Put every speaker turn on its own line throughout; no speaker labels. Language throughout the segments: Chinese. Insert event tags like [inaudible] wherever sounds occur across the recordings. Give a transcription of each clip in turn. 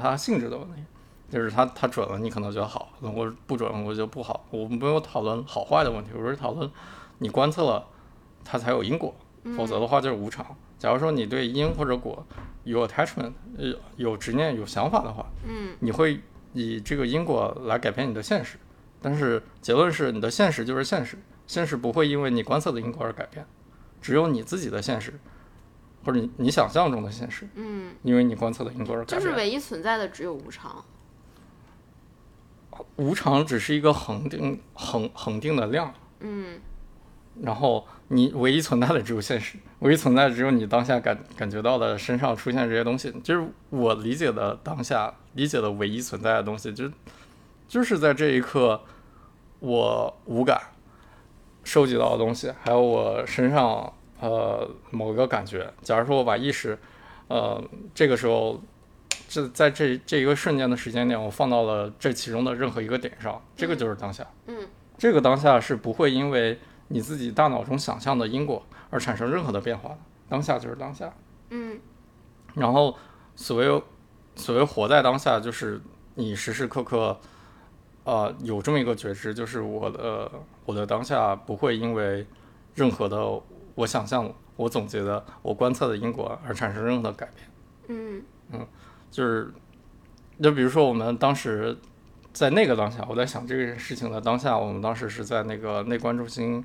它性质的问题，就是它它准了，你可能觉得好；我不准，我觉得不好。我们没有讨论好坏的问题，我是讨论你观测了，它才有因果，否则的话就是无常。假如说你对因或者果有 attachment，呃，有执念、有想法的话，
嗯
你会以这个因果来改变你的现实。但是结论是，你的现实就是现实，现实不会因为你观测的因果而改变，只有你自己的现实，或者你你想象中的现实，
嗯，
因为你观测的因果而改变。
就是唯一存在的只有无常。
无常只是一个恒定恒恒定的量，
嗯
然后你唯一存在的只有现实，唯一存在的只有你当下感感觉到的身上出现这些东西，就是我理解的当下理解的唯一存在的东西，就就是在这一刻，我无感收集到的东西，还有我身上呃某个感觉。假如说我把意识，呃这个时候。这在这这一个瞬间的时间点，我放到了这其中的任何一个点上，这个就是当下。
嗯
这个当下是不会因为你自己大脑中想象的因果而产生任何的变化的，当下就是当下。
嗯
然后所谓所谓活在当下，就是你时时刻刻，呃，有这么一个觉知，就是我的我的当下不会因为任何的我想象、我总结的、我观测的因果而产生任何的改变。
嗯
就是，就比如说我们当时在那个当下，我在想这个事情的当下，我们当时是在那个内观中心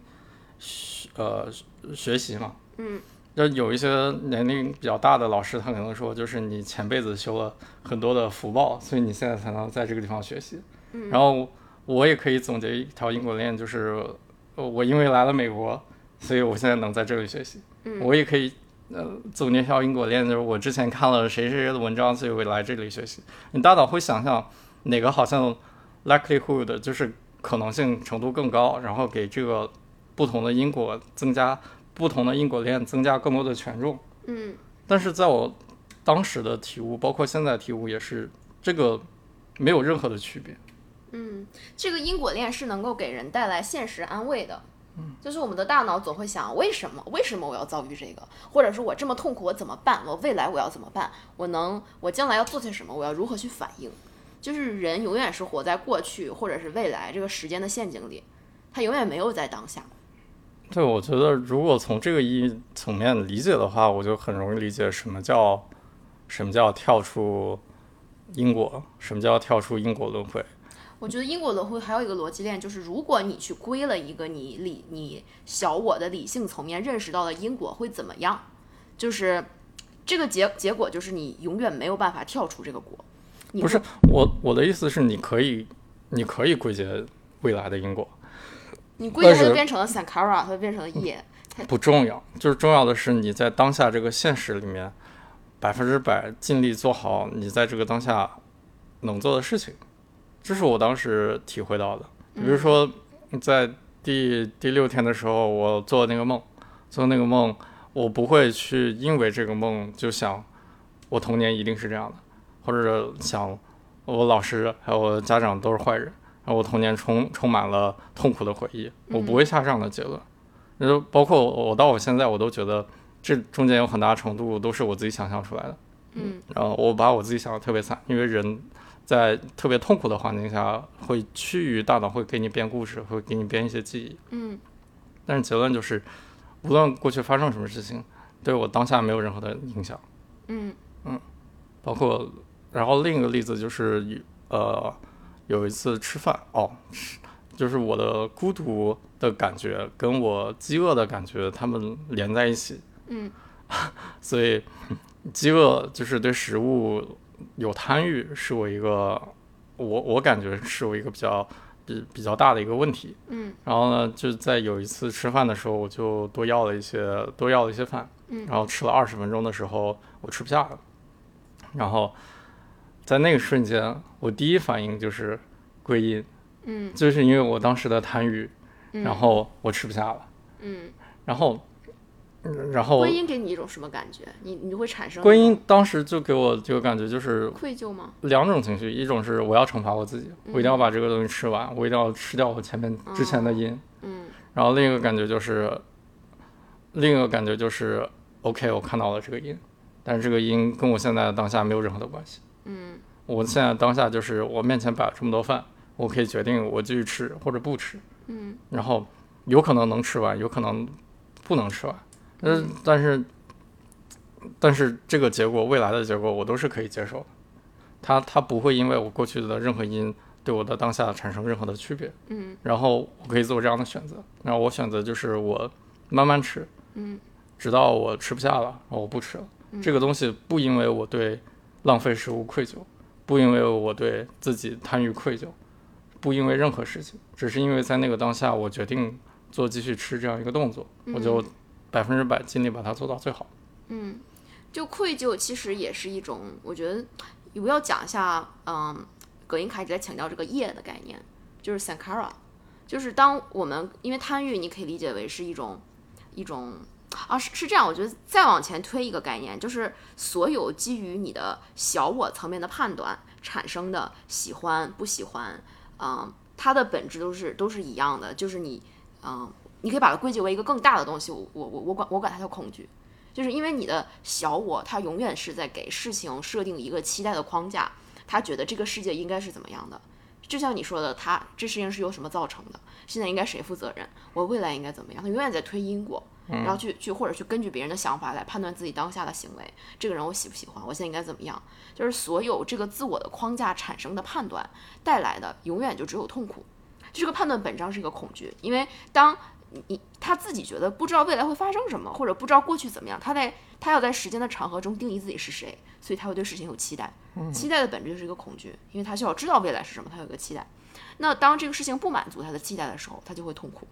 学呃学习嘛，
嗯，
就有一些年龄比较大的老师，他可能说，就是你前辈子修了很多的福报，所以你现在才能在这个地方学习。
嗯
然后我也可以总结一条因果链，就是呃我因为来了美国，所以我现在能在这里学习。
嗯
我也可以呃总结一条因果链，就是我之前看了谁谁谁的文章，所以我来这里学习。你大脑会想象哪个好像 likelihood 就是可能性程度更高，然后给这个不同的因果增加不同的因果链增加更多的权重。
嗯
但是在我当时的体悟，包括现在体悟，也是这个没有任何的区别。
嗯，这个因果链是能够给人带来现实安慰的。就是我们的大脑总会想，为什么？为什么我要遭遇这个？或者说我这么痛苦，我怎么办？我未来我要怎么办？我能，我将来要做些什么？我要如何去反应？就是人永远是活在过去或者是未来这个时间的陷阱里，他永远没有在当下。
对，我觉得如果从这个意义层面理解的话，我就很容易理解什么叫什么叫跳出因果，什么叫跳出因果轮回。
我觉得因果轮回还有一个逻辑链，就是如果你去归了一个你理你小我的理性层面认识到了因果会怎么样，就是这个结结果就是你永远没有办法跳出这个果。
不是我我的意思是，你可以你可以归结未来的因果，
你归结它就变成了 sankara，它就变成了业。
不重要，就是重要的是你在当下这个现实里面，百分之百尽力做好你在这个当下能做的事情，这是我当时体会到的。比如说，在第第六天的时候，我做那个梦，做那个梦，我不会去因为这个梦就想我童年一定是这样的，或者想我老师还有我的家长都是坏人，然后我童年充充满了痛苦的回忆，我不会下这样的结论。那就包括我到我现在，我都觉得这中间有很大程度都是我自己想象出来的。
嗯
然后我把我自己想的特别惨，因为人在特别痛苦的环境下，会趋于大脑会给你编故事，会给你编一些记忆。
嗯。
但是结论就是，无论过去发生什么事情，对我当下没有任何的影响。
嗯。嗯。
包括，然后另一个例子就是，呃，有一次吃饭哦，是就是我的孤独的感觉跟我饥饿的感觉，它们连在一起，
嗯。[laughs]
所以饥饿就是对食物有贪欲，是我一个我我感觉是我一个比较比比较大的一个问题。
嗯。
然后呢，就在有一次吃饭的时候，我就多要了一些多要了一些饭，
嗯。
然后吃了二十分钟的时候，我吃不下了，然后在那个瞬间，我第一反应就是归因，
嗯。
就是因为我当时的贪欲，
嗯，
然后我吃不下了，
嗯，
然后，嗯然后
观音给你一种什么感觉？你你会产生
观音当时就给我这个感觉就是
愧疚吗？
两种情绪，一种是我要惩罚我自己，我一定要
嗯
把这个东西吃完，我一定要吃掉我前面之前的因。
嗯
然后另一个感觉就是，另一个感觉就是，OK，我看到了这个因，但是这个因跟我现在的当下没有任何的关系。
嗯
我现在当下就是我面前摆了这么多饭，我可以决定我继续吃或者不吃，
嗯，
然后有可能能吃完，有可能不能吃完，嗯，但是但是这个结果未来的结果我都是可以接受的，它它不会因为我过去的任何因对我的当下产生任何的区别，
嗯，
然后我可以做这样的选择，然后我选择就是我慢慢吃，
嗯，
直到我吃不下了，然后我不吃了，这个东西不因为我对浪费食物愧疚，不因为我对自己贪欲愧疚，不因为任何事情，只是因为在那个当下我决定做继续吃这样一个动作，我就百分之百尽力把它做到最好。
嗯，就愧疚其实也是一种，我觉得我要讲一下，嗯，葛印卡一直在强调这个业的概念，就是 sankara，就是当我们因为贪欲，你可以理解为是一种一种啊，是是这样，我觉得再往前推一个概念，就是所有基于你的小我层面的判断产生的喜欢不喜欢，嗯，它的本质都是都是一样的，就是你，嗯，你可以把它归结为一个更大的东西，我我我我管我管它叫恐惧。就是因为你的小我，它永远是在给事情设定一个期待的框架，他觉得这个世界应该是怎么样的。就像你说的，他这事情是由什么造成的？现在应该谁负责任？我未来应该怎么样？他永远在推因果，然后去去或者去根据别人的想法来判断自己当下的行为。这个人我喜不喜欢？我现在应该怎么样？就是所有这个自我的框架产生的判断带来的，永远就只有痛苦。这个判断本质上是一个恐惧，因为当你他自己觉得不知道未来会发生什么，或者不知道过去怎么样，他在他要在时间的长河中定义自己是谁，所以他会对事情有期待。期待的本质就是一个恐惧，因为他需要知道未来是什么，他有一个期待。那当这个事情不满足他的期待的时候，他就会痛苦，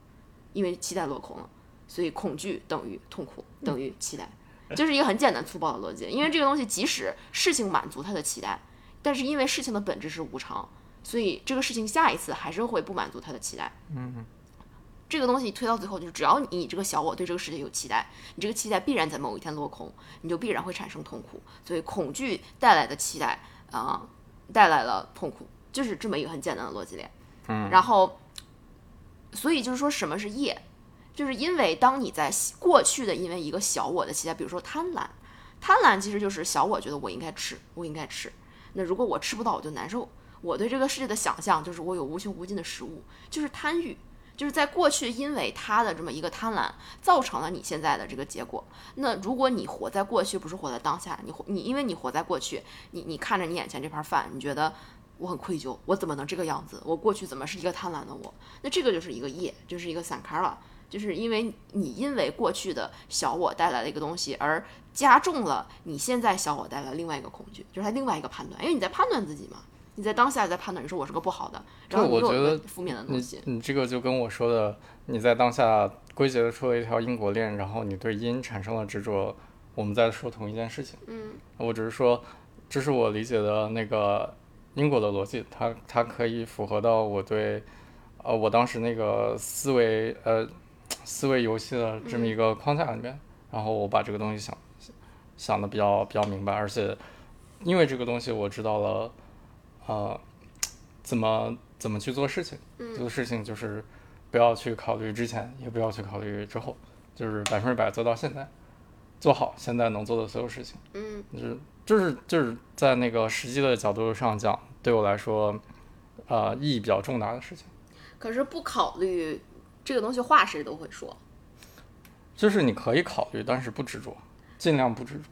因为期待落空了。所以恐惧等于痛苦等于期待，就是一个很简单粗暴的逻辑。因为这个东西即使事情满足他的期待，但是因为事情的本质是无常，所以这个事情下一次还是会不满足他的期待。
嗯。
这个东西推到最后，就是只要你这个小我对这个世界有期待，你这个期待必然在某一天落空，你就必然会产生痛苦。所以恐惧带来的期待啊、带来了痛苦，就是这么一个很简单的逻辑链。
嗯，
然后，所以就是说什么是业，就是因为当你在过去的因为一个小我的期待，比如说贪婪，贪婪其实就是小我觉得我应该吃，我应该吃。那如果我吃不到，我就难受。我对这个世界的想象就是我有无穷无尽的食物，就是贪欲。就是在过去，因为他的这么一个贪婪，造成了你现在的这个结果。那如果你活在过去，不是活在当下，你你因为你活在过去，你你看着你眼前这盘饭，你觉得我很愧疚，我怎么能这个样子？我过去怎么是一个贪婪的我？那这个就是一个业，就是一个散卡了，就是因为你因为过去的小我带来的一个东西，而加重了你现在小我带来另外一个恐惧，就是它另外一个判断，因为你在判断自己嘛。你在当下在判断，你说我是个不好的，然后我觉得负面的东西。
你这个就跟我说的，你在当下归结出了一条因果链，然后你对因产生了执着，我们在说同一件事情。
嗯，
我只是说，这是我理解的那个因果的逻辑，它它可以符合到我对，呃，我当时那个思维呃思维游戏的这么一个框架里面，然后我把这个东西想想的比较比较明白，而且因为这个东西我知道了。呃，怎么怎么去做事情？做事情就是不要去考虑之前，也不要去考虑之后，就是百分之百做到现在，做好现在能做的所有事情。
嗯，
就是就是就是在那个实际的角度上讲，对我来说，呃，意义比较重大的事情。
可是不考虑这个东西，话谁都会说。
就是你可以考虑，但是不执着，尽量不执着。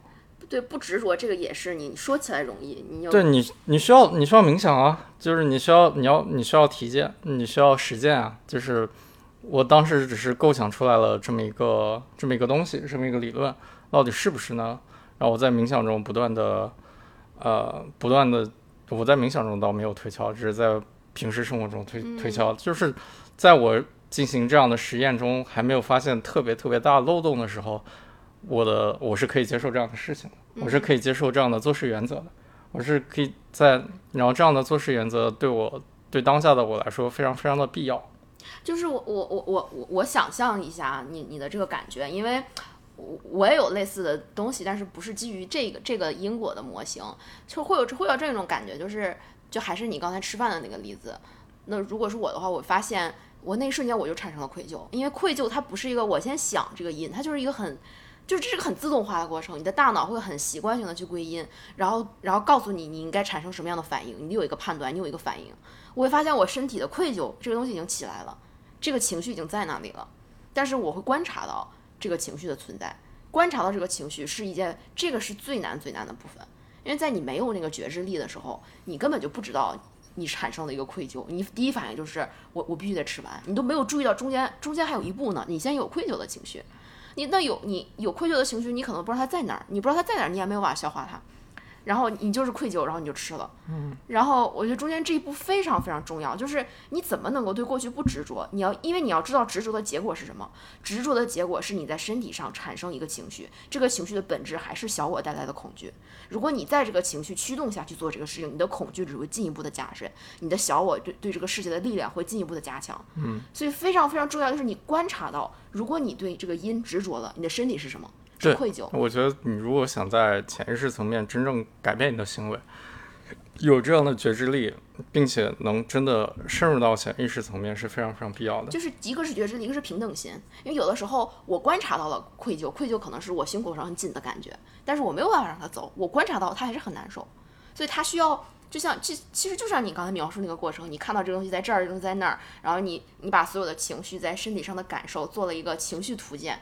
对，不执着这个也是你说起来容易，你
对你你需要你需要冥想啊，就是你需要你要你需要体验，你需要实践啊。就是我当时只是构想出来了这么一个这么一个东西，这么一个理论，到底是不是呢？然后我在冥想中不断的呃不断的我在冥想中倒没有推敲，只是在平时生活中推推敲，就是在我进行这样的实验中还没有发现特别特别大漏洞的时候。我的我是可以接受这样的事情的，我是可以接受这样的做事原则的，我是可以在然后这样的做事原则对我对当下的我来说非常非常的必要。
就是我我我我我我想象一下你你的这个感觉，因为我我也有类似的东西，但是不是基于这个这个因果的模型，就会有会有这种感觉，就是就还是你刚才吃饭的那个例子。那如果是我的话，我发现我那一瞬间我就产生了愧疚，因为愧疚它不是一个我先想这个因，它就是一个很。就这是个很自动化的过程，你的大脑会很习惯性的去归因，然后然后告诉你你应该产生什么样的反应，你有一个判断，你有一个反应。我会发现我身体的愧疚这个东西已经起来了，这个情绪已经在那里了，但是我会观察到这个情绪的存在，观察到这个情绪是一件这个是最难最难的部分，因为在你没有那个觉知力的时候，你根本就不知道你产生了一个愧疚，你第一反应就是我我必须得吃完，你都没有注意到中间中间还有一步呢，你先有愧疚的情绪。你那有你有愧疚的情绪，你可能不知道他在哪儿，你不知道他在哪儿，你也没有办法消化他，然后你就是愧疚，然后你就吃了。嗯，然后我觉得中间这一步非常非常重要，就是你怎么能够对过去不执着？你要因为你要知道执着的结果是什么，执着的结果是你在身体上产生一个情绪，这个情绪的本质还是小我带来的恐惧。如果你在这个情绪驱动下去做这个事情，你的恐惧只会进一步的加深，你的小我对对这个世界的力量会进一步的加强。
嗯，
所以非常非常重要，就是你观察到，如果你对这个因执着了，你的身体是什么？是
对
愧疚。
我觉得你如果想在潜意识层面真正改变你的行为，有这样的觉知力，并且能真的深入到潜意识层面是非常非常必要的。
就是一个是觉知，一个是平等心。因为有的时候我观察到了愧疚，愧疚可能是我胸口上很紧的感觉，但是我没有办法让它走，我观察到它还是很难受，所以它需要。就像这其实就像你刚才描述那个过程，你看到这个东西在这儿，这个东西在那儿，然后你你把所有的情绪在身体上的感受做了一个情绪图鉴。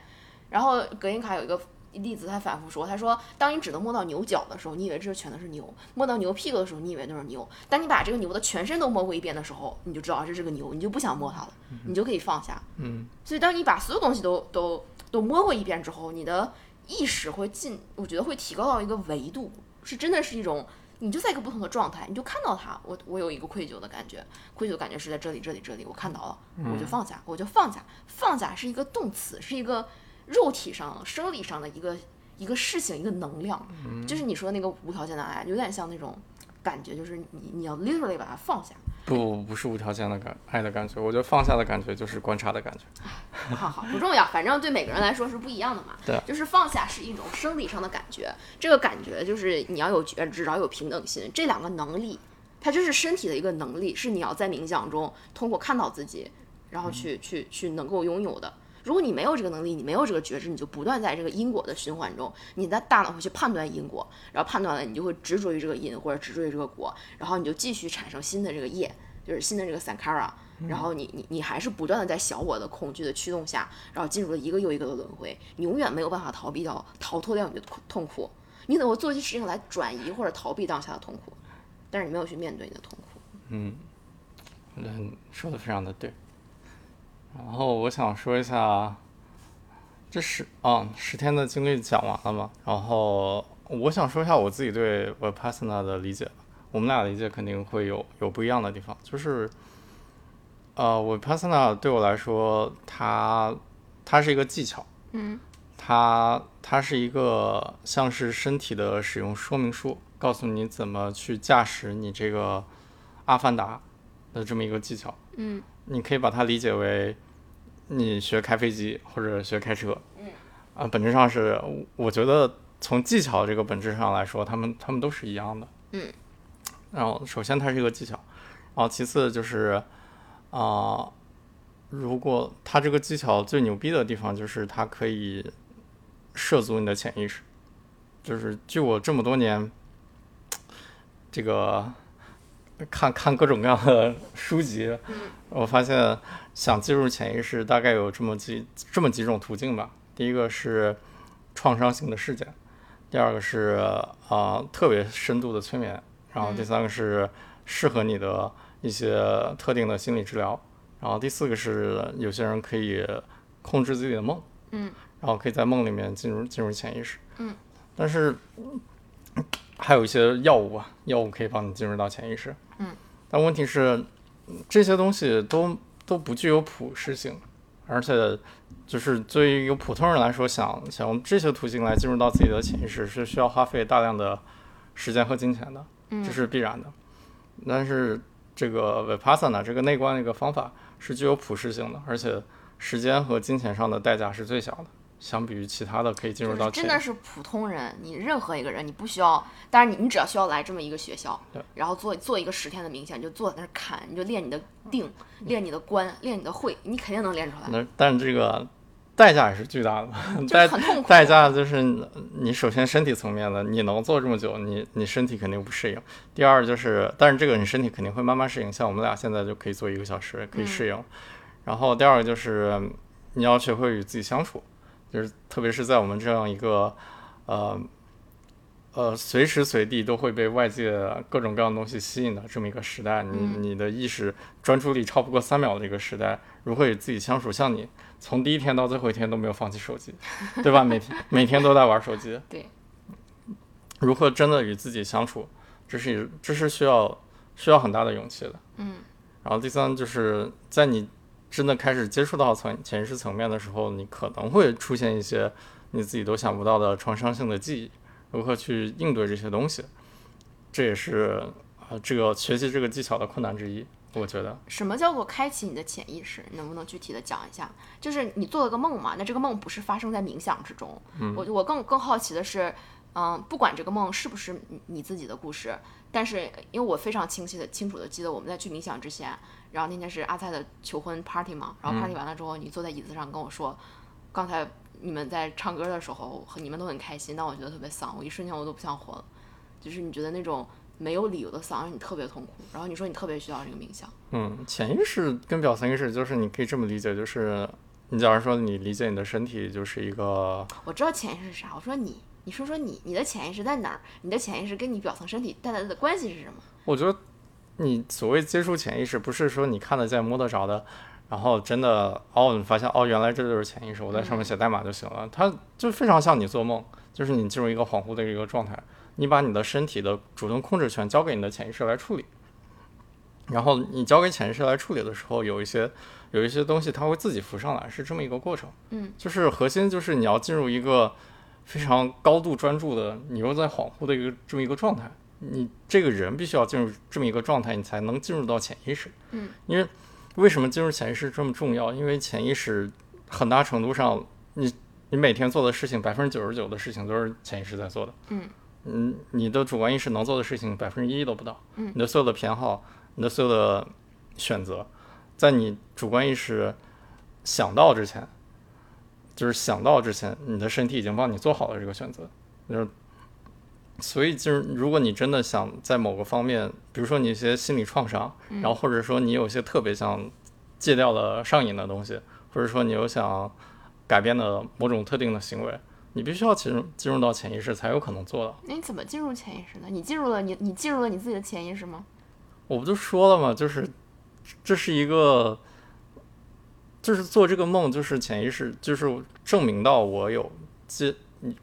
然后格林卡有一个例子，他反复说，他说，当你只能摸到牛角的时候，你以为这全都是牛；摸到牛屁股的时候，你以为那是牛。当你把这个牛的全身都摸过一遍的时候，你就知道这是个牛，你就不想摸它了，你就可以放下。
嗯，
所以当你把所有东西都都都摸过一遍之后，你的意识会进，我觉得会提高到一个维度，是真的是一种。你就在一个不同的状态，你就看到它，我我有一个愧疚的感觉，愧疚的感觉是在这里这里这里，我看到了，我就放下，我就放下，放下是一个动词，是一个肉体上生理上的一个一个事情，一个能量，就是你说那个无条件的爱，有点像那种感觉，就是你你要 literally 把它放下。
不不不是无条件的感爱的感觉，我觉得放下的感觉就是观察的感觉。[laughs]
好好不重要，反正对每个人来说是不一样的嘛。
对
就是放下是一种生理上的感觉，这个感觉就是你要有觉知，然后有平等心，这两个能力，它就是身体的一个能力，是你要在冥想中通过看到自己，然后去去去能够拥有的。如果你没有这个能力，你没有这个觉知，你就不断在这个因果的循环中，你的大脑会去判断因果，然后判断了，你就会执着于这个因或者执着于这个果，然后你就继续产生新的这个业，就是新的这个 sankara，然后你你你还是不断的在小我的恐惧的驱动下，然后进入了一个又一个的轮回，你永远没有办法逃避掉逃脱掉你的痛痛苦，你怎么做一些事情来转移或者逃避当下的痛苦，但是你没有去面对你的痛苦。
嗯，我觉得你说的非常的对。然后我想说一下，这十啊十天的经历讲完了嘛？然后我想说一下我自己对 Vipassana 的理解。我们俩理解肯定会有有不一样的地方，就是呃，Vipassana 对我来说，它它是一个技巧，
嗯，
它它是一个像是身体的使用说明书，告诉你怎么去驾驶你这个阿凡达的这么一个技巧。
嗯，
你可以把它理解为你学开飞机或者学开车。
嗯，
啊，本质上是，我觉得从技巧这个本质上来说，他们他们都是一样的。
嗯，
然后首先它是一个技巧，然后其次就是啊、如果它这个技巧最牛逼的地方就是它可以涉足你的潜意识，就是据我这么多年这个看看各种各样的书籍，我发现想进入潜意识大概有这么几这么几种途径吧。第一个是创伤性的事件，第二个是啊、特别深度的催眠，然后第三个是适合你的一些特定的心理治疗，然后第四个是有些人可以控制自己的梦，
嗯，
然后可以在梦里面进入进入潜意识，
嗯，
但是还有一些药物啊，药物可以帮你进入到潜意识，
嗯，
但问题是这些东西都都不具有普适性，而且就是对于一个普通人来说，想想用这些途径来进入到自己的潜意识是需要花费大量的时间和金钱的，
嗯。
这是必然的。但是这个 Vipassana 这个内观的一个方法是具有普适性的，而且时间和金钱上的代价是最小的，相比于其他的可以进入到
真的是普通人，你任何一个人，你不需要，但是你你只要需要来这么一个学校
对，
然后做做一个十天的冥想，你就坐在那儿看，你就练你的定，练你的观，练你的会，你肯定能练出来。
那但这个代价也是巨大的，[laughs]
就是
代
很痛苦。
代价就是你首先身体层面的，你能做这么久，你你身体肯定不适应。第二就是，但是这个你身体肯定会慢慢适应，像我们俩现在就可以做一个小时，可以适应。然后第二个就是你要学会与自己相处，就是特别是在我们这样一个呃呃随时随地都会被外界各种各样的东西吸引的这么一个时代，你
嗯
你的意识专注力超不过三秒的一个时代，如何与自己相处？像你从第一天到最后一天都没有放弃手机，对吧？每天每天都在玩手机，[laughs]
对，
如何真的与自己相处，这是这是需要需要很大的勇气的。
嗯，
然后第三就是在你真的开始接触到层潜意识层面的时候，你可能会出现一些你自己都想不到的创伤性的记忆，如何去应对这些东西，这也是呃这个学习这个技巧的困难之一。我觉得，
什么叫做开启你的潜意识？能不能具体的讲一下？就是你做了个梦嘛，那这个梦不是发生在冥想之中。嗯，我我更更好奇的是，嗯，不管这个梦是不是你你自己的故事，但是因为我非常清晰的清楚的记得我们在去冥想之前，然后那天是阿菜的求婚 party 嘛，然后 party 完了之后，你坐在椅子上跟我说，刚才你们在唱歌的时候，和你们都很开心，但我觉得特别丧，我一瞬间我都不想活了，就是你觉得那种没有理由的丧让你特别痛苦，然后你说你特别需要这个冥想。
嗯，潜意识跟表层意识就是你可以这么理解，就是你假如说你理解你的身体就是一个
我知道潜意识是啥，我说你，你说说你，你的潜意识在哪儿？你的潜意识跟你表层身体带来的关系是什么？
我觉得你所谓接触潜意识，不是说你看得见、摸得着的，然后真的哦，你发现哦，原来这就是潜意识，我在上面写代码就行了。它就非常像你做梦，就是你进入一个恍惚的一个状态，你把你的身体的主动控制权交给你的潜意识来处理。然后你交给潜意识来处理的时候，有一些有一些东西它会自己浮上来，是这么一个过程。
嗯，
就是核心就是你要进入一个非常高度专注的，你又在恍惚的一个这么一个状态。你这个人必须要进入这么一个状态，你才能进入到潜意识。
嗯，
因为为什么进入潜意识这么重要？因为潜意识很大程度上，你你每天做的事情，百分之九十九的事情都是潜意识在做的。
嗯
嗯，你的主观意识能做的事情，百分之一都不到。
嗯
你的所有的偏好，你的所有的选择，在你主观意识想到之前，就是想到之前，你的身体已经帮你做好了这个选择。就是，所以就是，如果你真的想在某个方面，比如说你一些心理创伤，然后或者说你有些特别想戒掉的上瘾的东西，或者说你有想改变的某种特定的行为，你必须要进入进入到潜意识才有可能做到。
那你怎么进入潜意识呢？你进入了你你进入了你自己的潜意识吗？
我不就说了吗？就是这是一个，就是做这个梦，就是潜意识，就是证明到我有接，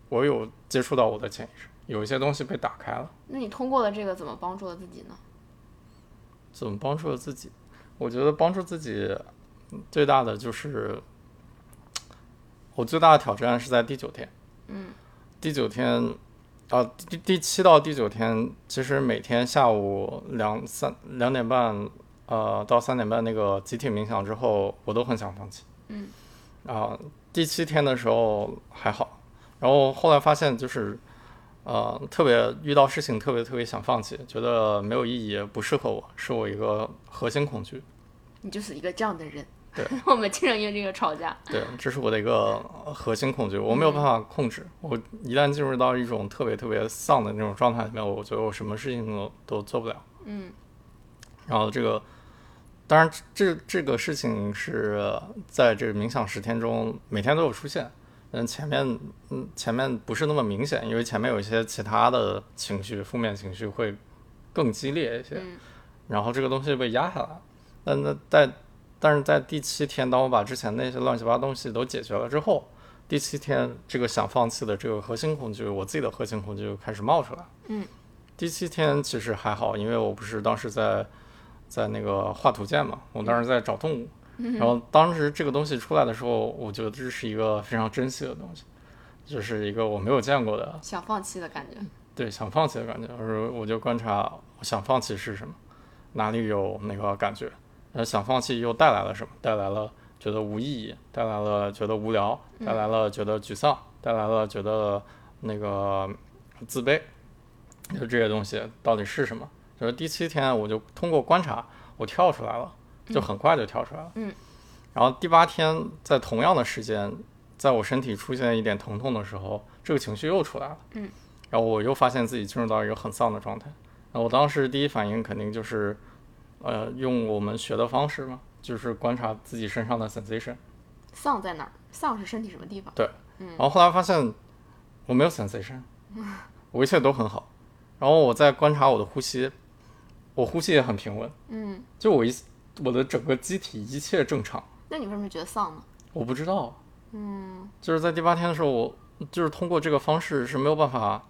我有接触到我的潜意识，有一些东西被打开了。
那你通过了这个怎么帮助了自己呢？
怎么帮助了自己？我觉得帮助自己最大的就是，我最大的挑战是在第九天。
嗯，
第九天，啊，第第七到第九天，其实每天下午两三两点半，呃，到三点半那个集体冥想之后，我都很想放弃。
嗯，
啊，第七天的时候还好，然后后来发现就是。呃，特别遇到事情特别特别想放弃，觉得没有意义，不适合我，是我一个核心恐惧。
你就是一个这样的人。
对，[laughs]
我们经常因为这个吵架。
对，这是我的一个核心恐惧，我没有办法控制。我一旦进入到一种特别特别丧的那种状态里面，我觉得我什么事情都都做不了。
嗯
然后这个，当然这这个事情是在这个冥想十天中每天都有出现。嗯，前面嗯前面不是那么明显，因为前面有一些其他的情绪，负面情绪会更激烈一些，
嗯
然后这个东西被压下来。那那在但是在第七天，当我把之前那些乱七八糟东西都解决了之后，第七天这个想放弃的这个核心恐惧，我自己的核心恐惧就开始冒出来。
嗯，
第七天其实还好，因为我不是当时在在那个画图鉴嘛，我当时在找动物。然后当时这个东西出来的时候，我觉得这是一个非常珍惜的东西，就是一个我没有见过的，
想放弃的感觉。
对想放弃的感觉。我说我就观察，我想放弃是什么，哪里有那个感觉，呃，想放弃又带来了什么？带来了觉得无意义，带来了觉得无聊，带来了觉得沮丧，带来了觉得那个自卑，就这些东西到底是什么？就是第七天，我就通过观察，我跳出来了，就很快就跳出来了。
嗯。
然后第八天，在同样的时间，在我身体出现一点疼痛的时候，这个情绪又出来了。
嗯，
然后我又发现自己进入到一个很丧的状态。那我当时第一反应肯定就是，呃，用我们学的方式嘛，就是观察自己身上的 sensation。
丧在哪儿？丧是身体什么地方？
对然后后来发现我没有 sensation，[laughs] 我一切都很好。然后我在观察我的呼吸，我呼吸也很平稳，
嗯，
就我一我的整个机体一切正常。
那你为什么觉得丧呢？
我不知道，嗯，就是在第八天的时候，我就是通过这个方式是没有办法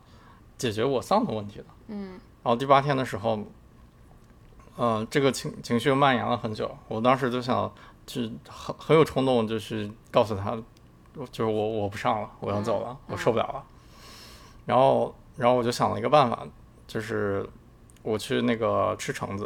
解决我丧的问题的，
嗯，
然后第八天的时候，嗯、这个情情绪蔓延了很久，我当时就想，就很很有冲动，就去告诉他，就是我我不上了，我要走了，
嗯
我受不了了，然后然后我就想了一个办法，就是我去那个吃橙子，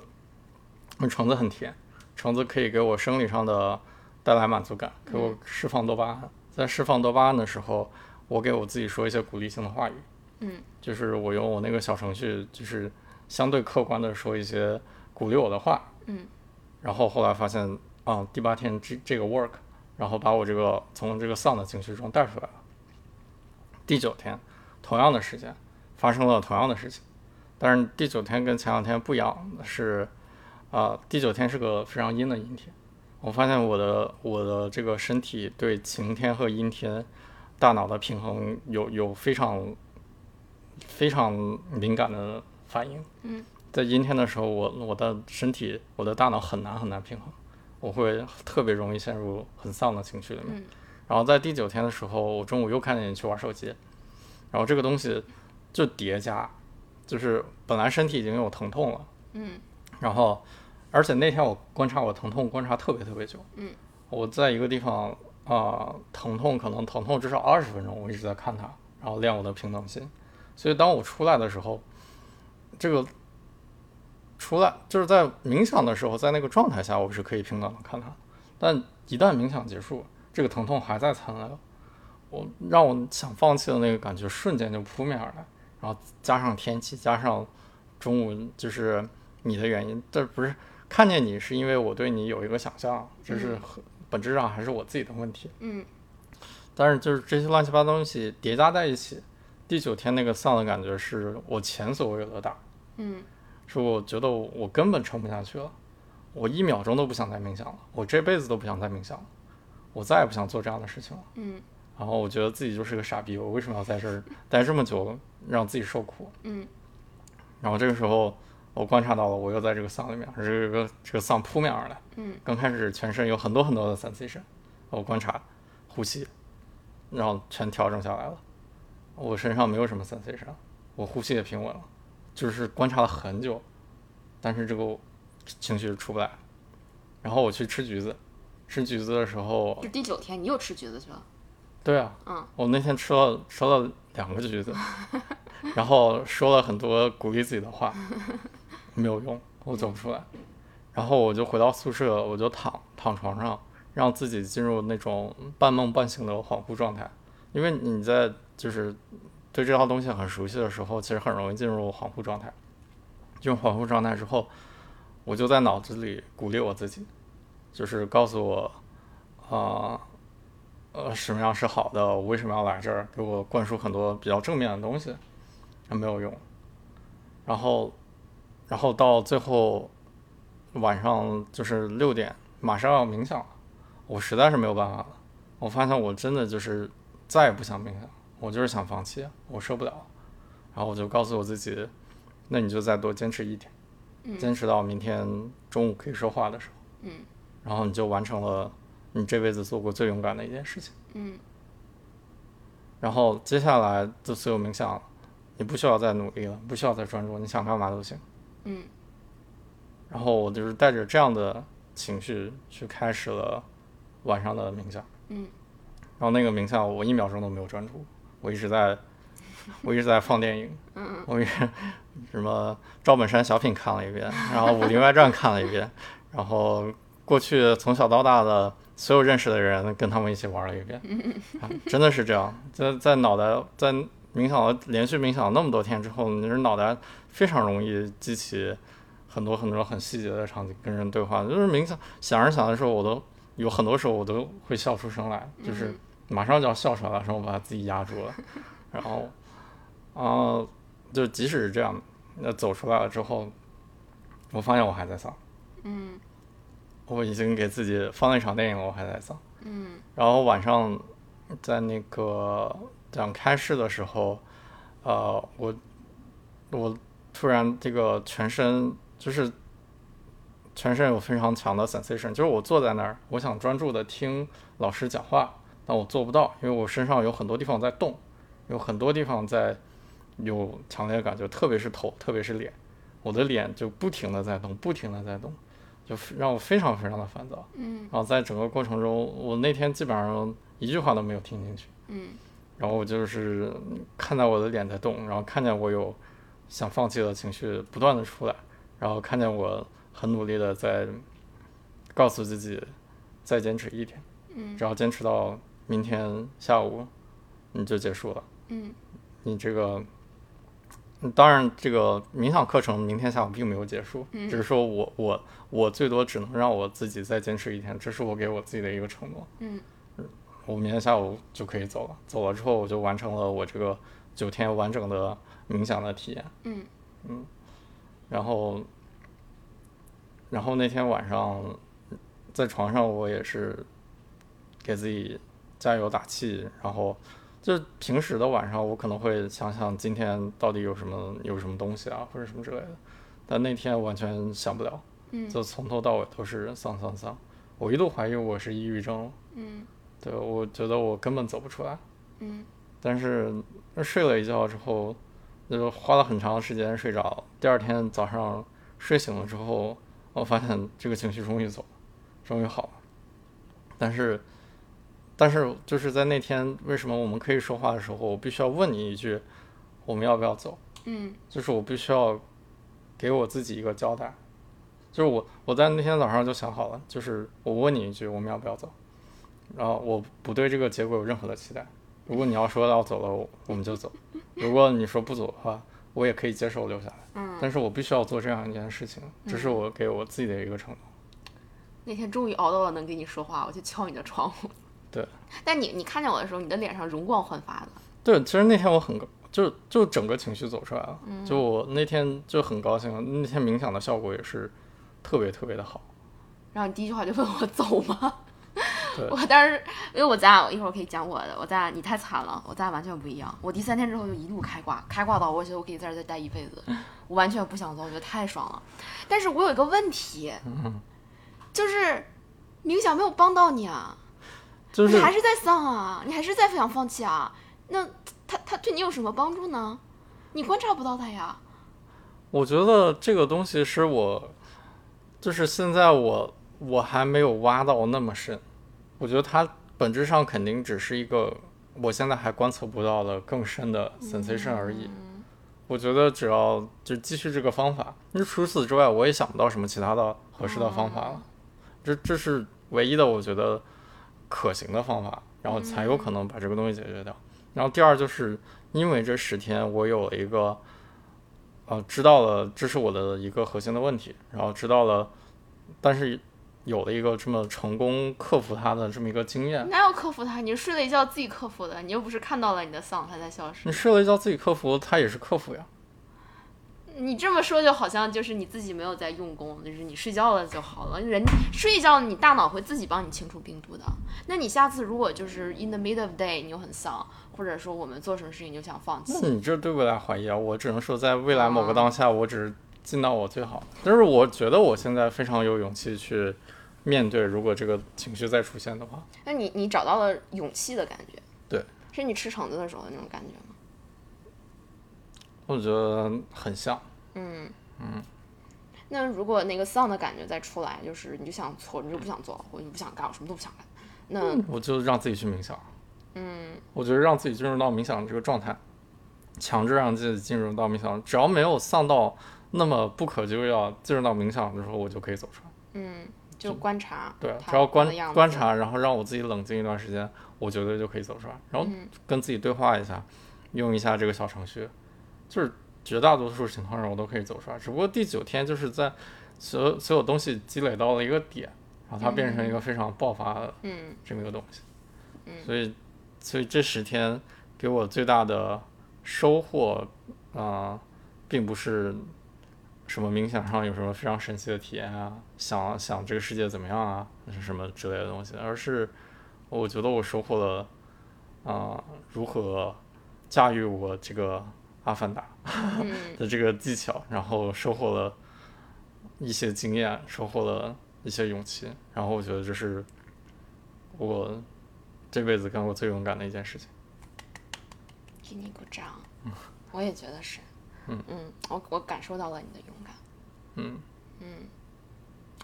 因为橙子很甜，橙子可以给我生理上的带来满足感，给我释放多巴胺。在释放多巴胺的时候，我给我自己说一些鼓励性的话语，
嗯，
就是我用我那个小程序，就是相对客观的说一些鼓励我的话，
嗯，
然后后来发现啊，第八天这这个 work，然后把我这个从这个丧的情绪中带出来了。第九天，同样的时间发生了同样的事情，但是第九天跟前两天不一样的是，啊、第九天是个非常阴的阴天。我发现我的我的这个身体对晴天和阴天大脑的平衡有有非常非常敏感的反应。
嗯，
在阴天的时候，我我的身体我的大脑很难很难平衡，我会特别容易陷入很丧的情绪里面。
嗯
然后在第九天的时候，我中午又看见你去玩手机，然后这个东西就叠加，就是本来身体已经有疼痛了，
嗯，
然后而且那天我观察我疼痛观察特别特别久，
嗯，
我在一个地方啊、疼痛可能疼痛至少二十分钟，我一直在看它，然后练我的平等心，所以当我出来的时候，这个出来就是在冥想的时候，在那个状态下，我是可以平等的看它，但一旦冥想结束，这个疼痛还在残留，我让我想放弃的那个感觉瞬间就扑面而来，然后加上天气，加上中午就是你的原因，这不是看见你是因为我对你有一个想象，这是很本质上还是我自己的问题。
嗯。
但是就是这些乱七八糟东西叠加在一起，第九天那个丧的感觉是我前所未有的大，
嗯。
是我觉得我我根本撑不下去了，我一秒钟都不想再冥想了，我这辈子都不想再冥想了，我再也不想做这样的事情了。
嗯。
然后我觉得自己就是个傻逼，我为什么要在这儿待这么久，让自己受苦？
嗯
然后这个时候，我观察到了，我又在这个丧里面，这个这个丧扑面而来。
嗯，
刚开始全身有很多很多的 sensation，我观察呼吸，然后全调整下来了。我身上没有什么 sensation，我呼吸也平稳了，就是观察了很久，但是这个情绪出不来。然后我去吃橘子，吃橘子的时候，
就第九天你又吃橘子去了。
对啊，
嗯，
我那天吃了吃了两个橘子，[laughs] 然后说了很多鼓励自己的话，没有用，我走不出来。然后我就回到宿舍，我就躺躺床上，让自己进入那种半梦半醒的恍惚状态。因为你在就是对这套东西很熟悉的时候，其实很容易进入恍惚状态。进入恍惚状态之后，我就在脑子里鼓励我自己，就是告诉我，啊、呃，什么样是好的？我为什么要来这儿？给我灌输很多比较正面的东西，那没有用。然后，然后到最后晚上就是六点，马上要冥想了，我实在是没有办法了。我发现我真的就是再也不想冥想，我就是想放弃，我受不了了。然后我就告诉我自己，那你就再多坚持一天，坚持到明天中午可以说话的时候，
嗯
然后你就完成了你这辈子做过最勇敢的一件事情。
嗯
然后接下来的所有冥想，你不需要再努力了，不需要再专注，你想干嘛都行。
嗯
然后我就是带着这样的情绪去开始了晚上的冥想。
嗯
然后那个冥想我一秒钟都没有专注，我一直在，[laughs] 我一直在放电影，
嗯
我一直什么赵本山小品看了一遍，然后《武林外传》看了一遍，然后过去从小到大的所有认识的人跟他们一起玩了一遍，真的是这样，在在脑袋在冥想了连续冥想那么多天之后，你是脑袋非常容易激起很多很多很细节的场景，跟人对话，就是冥想想着想的时候，我都有很多时候我都会笑出声来，就是马上就要笑出来了，然后我把自己压住了，然后，啊，就即使是这样，那走出来了之后，我发现我还在丧，
嗯
我已经给自己放了一场电影了，我还在丧。
嗯
然后晚上在那个讲开市的时候，呃，我我突然这个全身就是全身有非常强的 sensation，就是我坐在那儿，我想专注的听老师讲话，但我做不到，因为我身上有很多地方在动，有很多地方在有强烈的感觉，特别是头，特别是脸，我的脸就不停的在动，不停的在动，就让我非常非常的烦躁。
嗯
然后在整个过程中，我那天基本上一句话都没有听进去。
嗯
然后我就是看到我的脸在动，然后看见我有想放弃的情绪不断的出来，然后看见我很努力的在告诉自己再坚持一天，
嗯
只要坚持到明天下午你就结束了。
嗯
你这个，嗯当然这个冥想课程明天下午并没有结束，
嗯
只是说我我我最多只能让我自己再坚持一天，这是我给我自己的一个承诺。
嗯
我明天下午就可以走了，走了之后我就完成了我这个九天完整的冥想的体验。
嗯
然后，然后那天晚上在床上我也是给自己加油打气，然后就平时的晚上我可能会想想今天到底有什么有什么东西啊或者什么之类的，但那天完全想不了，
嗯
就从头到尾都是丧丧丧，我一度怀疑我是抑郁症了。
嗯
对，我觉得我根本走不出来。
嗯
但是睡了一觉之后，就花了很长时间睡着。第二天早上睡醒了之后，我发现这个情绪终于走了，终于好了。但是，但是就是在那天，为什么我们可以说话的时候，我必须要问你一句：我们要不要走？
嗯
就是我必须要给我自己一个交代。就是我我在那天早上就想好了，就是我问你一句，我们要不要走？然后我不对这个结果有任何的期待。如果你要说要走了，我我们就走；如果你说不走的话，我也可以接受留下来。
嗯，
但是我必须要做这样一件事情，这是我给我自己的一个承诺。
那天终于熬到了能跟你说话，我就敲你的窗户。
对，
但你你看见我的时候，你的脸上容光焕发的。
对，其实那天我很高，就就整个情绪走出来了。就我那天就很高兴，那天冥想的效果也是特别特别的好。
然后你第一句话就问我走吗？[laughs]
对
我当时因为我咱俩我一会儿可以讲我的，我咱俩你太惨了，我咱俩完全不一样。我第三天之后就一路开挂，开挂到我觉得我可以在这儿再待一辈子，[laughs] 我完全不想走，我觉得太爽了。但是我有一个问题，就是冥想没有帮到你啊，
就是
你还是在丧啊，你还是在想放弃啊，那他他对你有什么帮助呢？你观察不到他呀。
我觉得这个东西是我，就是现在我我还没有挖到那么深。我觉得它本质上肯定只是一个我现在还观测不到的更深的 sensation 而已。我觉得只要就继续这个方法，那除此之外我也想不到什么其他的合适的方法了。这这是唯一的我觉得可行的方法，然后才有可能把这个东西解决掉。然后第二就是因为这十天我有了一个。呃，知道了，这是我的一个核心的问题，然后知道了，但是有了一个这么成功克服它的这么一个经验。
哪有克服它？你是睡了一觉自己克服的，你又不是看到了你的丧它在消失
你。睡了一觉自己克服，它也是克服呀。
你这么说就好像就是你自己没有在用功，就是你睡觉了就好了。人睡觉，你大脑会自己帮你清除病毒的。那你下次如果就是 in the middle of day 你又很丧，或者说我们做什么事情你就想放弃
那，你这对未来怀疑啊？我只能说，在未来某个当下，我只是尽到我最好。但是我觉得我现在非常有勇气去面对，如果这个情绪再出现的话。
那你你找到了勇气的感觉，
对，
是你吃橙子的时候的那种感觉吗？
我觉得很像。
嗯嗯那如果那个丧的感觉再出来，就是你就想错，你就不想做，或者你不想干，我什么都不想干。那
我就让自己去冥想。
嗯
我觉得让自己进入到冥想这个状态，强制让自己进入到冥想，只要没有丧到那么不可救药，进入到冥想的时候，我就可以走出来。
嗯，就观察，
对，
它
只要观观察，然后让我自己冷静一段时间，我觉得就可以走出来。然后
嗯
跟自己对话一下，用一下这个小程序，就是绝大多数情况上我都可以走出来。只不过第九天就是在所有所有东西积累到了一个点，然后它变成一个非常爆发的
嗯
这么一个东西。
嗯
所以所以这十天给我最大的收获，啊、并不是什么冥想上有什么非常神奇的体验啊，想想这个世界怎么样啊，是什么之类的东西，而是我觉得我收获了，啊、如何驾驭我这个阿凡达
嗯 [laughs]
的这个技巧，然后收获了一些经验，收获了一些勇气，然后我觉得这是我这辈子干过最勇敢的一件事情。
给你鼓掌。我也觉得是。
嗯嗯
我我感受到了你的勇敢。
嗯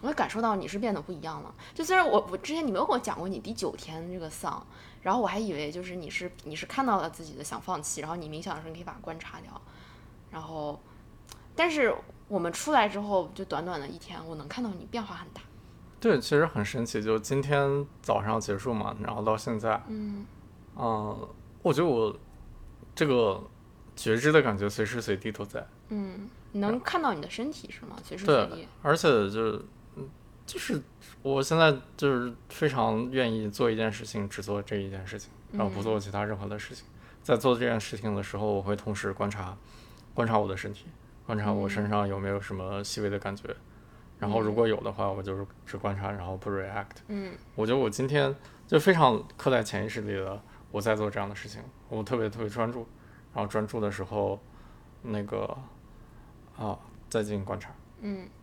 我也感受到你是变得不一样了。就虽然我我之前你没有跟我讲过你第九天这个丧，然后我还以为就是你是你是看到了自己的想放弃，然后你冥想的时候你可以把它观察掉，然后，但是我们出来之后就短短的一天，我能看到你变化很大。
对，其实很神奇，就今天早上结束嘛，然后到现在，
嗯
嗯、我觉得我这个觉知的感觉随时随地都在，
嗯，你能看到你的身体是吗？随时随地。
而且就是，嗯就是我现在就是非常愿意做一件事情，只做这一件事情，然后不做其他任何的事情。在做这件事情的时候，我会同时观察，观察我的身体，观察我身上有没有什么细微的感觉，然后如果有的话，我就是只观察，然后不 react。
嗯
我觉得我今天就非常刻在潜意识里的，我在做这样的事情，我特别特别专注，然后专注的时候，那个啊，再进行观察。
嗯，
对。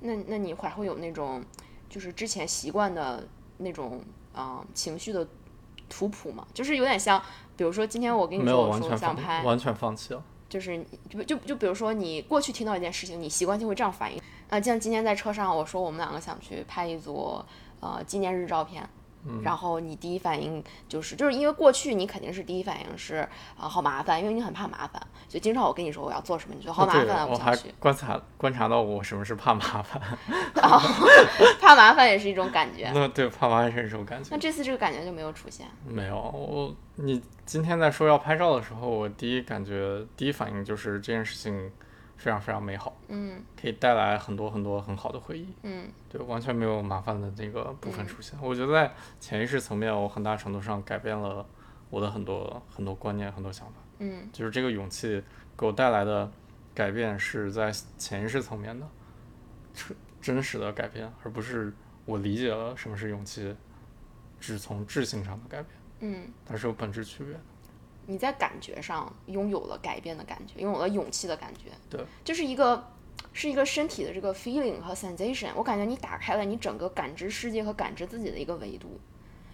那那你还会有那种就是之前习惯的那种啊、情绪的图谱吗？就是有点像，比如说今天我跟你说想拍，
完全放弃了。
就是就就就比如说你过去听到一件事情，你习惯性会这样反应。啊，像今天在车上，我说我们两个想去拍一组呃纪念日照片。
嗯
然后你第一反应就是，就是因为过去你肯定是第一反应是啊、好麻烦，因为你很怕麻烦，所以经常我跟你说我要做什么，你就好麻烦，
我还
不想去。
观察观察到我什么是怕麻烦。[laughs] [laughs]
怕麻烦也是一种感觉。
那对怕麻烦是一种感觉
那。这次这个感觉就没有出现。
没有，我你今天在说要拍照的时候，我第一感觉第一反应就是这件事情非常非常美好，
嗯
可以带来很多很多很好的回忆。
嗯
对，完全没有麻烦的那个部分出现。我觉得在潜意识层面，我很大程度上改变了我的很多很多观念、很多想法。
嗯
就是这个勇气给我带来的改变是在潜意识层面的，真真实的改变，而不是我理解了什么是勇气，只从智性上的改变，
嗯，
它是有本质区别的。
你在感觉上拥有了改变的感觉，拥有了勇气的感觉。
对，
就是一个是一个身体的这个 feeling 和 sensation。我感觉你打开了你整个感知世界和感知自己的一个维度。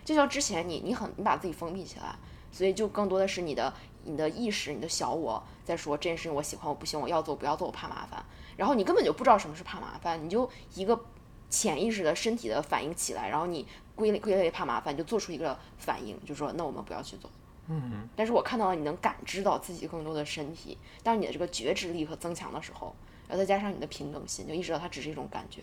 就像之前你你很你把自己封闭起来，所以就更多的是你的你的意识、你的小我在说这件事情我喜欢我不行我要做不要做我怕麻烦，然后你根本就不知道什么是怕麻烦，你就一个潜意识的身体的反应起来，然后你归类归类怕麻烦，就做出一个反应，就说那我们不要去做。
嗯，
但是我看到了你能感知到自己更多的身体，当你的这个觉知力和增强的时候，然后再加上你的平等心，就意识到它只是一种感觉，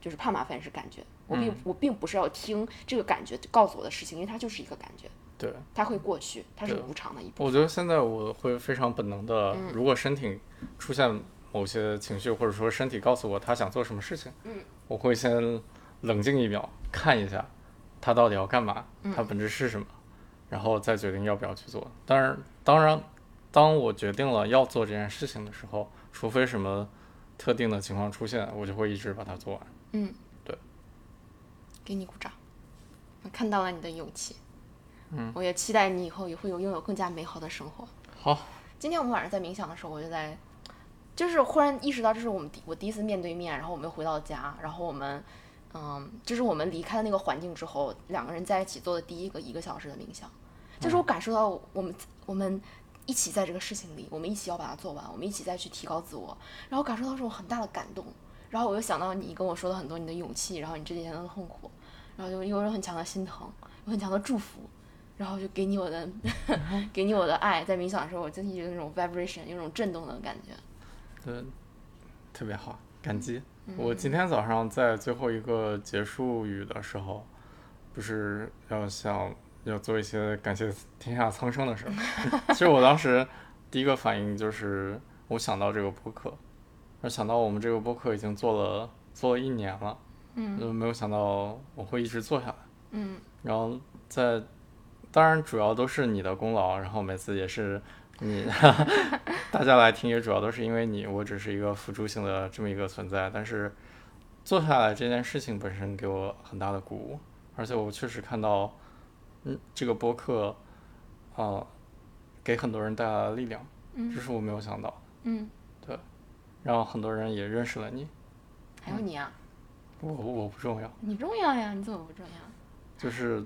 就是怕麻烦是感觉。我并、我并不是要听这个感觉告诉我的事情，因为它就是一个感觉，
对，
它会过去，它是无常的一部分。
我觉得现在我会非常本能的，
嗯。
如果身体出现某些情绪，或者说身体告诉我他想做什么事情，
嗯。
我会先冷静一秒，看一下他到底要干嘛，
嗯。
他本质是什么，然后再决定要不要去做。当然，当然，当我决定了要做这件事情的时候，除非什么特定的情况出现，我就会一直把它做完。
嗯，
对，
给你鼓掌，我看到了你的勇气。
嗯，
我也期待你以后也会有拥有更加美好的生活。
好，
今天我们晚上在冥想的时候，我就在，就是忽然意识到这是我们第我第一次面对面，然后我们又回到家，然后我们，嗯，就是我们离开了那个环境之后，两个人在一起做的第一个一个小时的冥想，就是我感受到我们我们一起在这个事情里，我们一起要把它做完，我们一起再去提高自我，然后感受到这种很大的感动，然后我又想到你跟我说的很多你的勇气，然后你这几天的痛苦，然后就有很强的心疼，有很强的祝福。然后就给你我的，[laughs] 给你我的爱，在冥想的时候，我真的有那种 vibration，有种震动的感觉。
对，特别好，感激。
嗯
我今天早上在最后一个结束语的时候，不是要想要做一些感谢天下苍生的事儿。[laughs] 其实我当时第一个反应就是，我想到这个播客，而想到我们这个播客已经做了做了一年了，
嗯
就没有想到我会一直做下来。
嗯
然后在当然主要都是你的功劳，然后每次也是你 [laughs] 大家来听也主要都是因为你，我只是一个辅助性的这么一个存在。但是做下来这件事情本身给我很大的鼓舞，而且我确实看到，嗯，这个播客啊、给很多人带来了力量，这是我没有想到的。
嗯，
然后很多人也认识了你，
还有你啊，
我我不重要，
你重要呀，你怎么不重要？
就是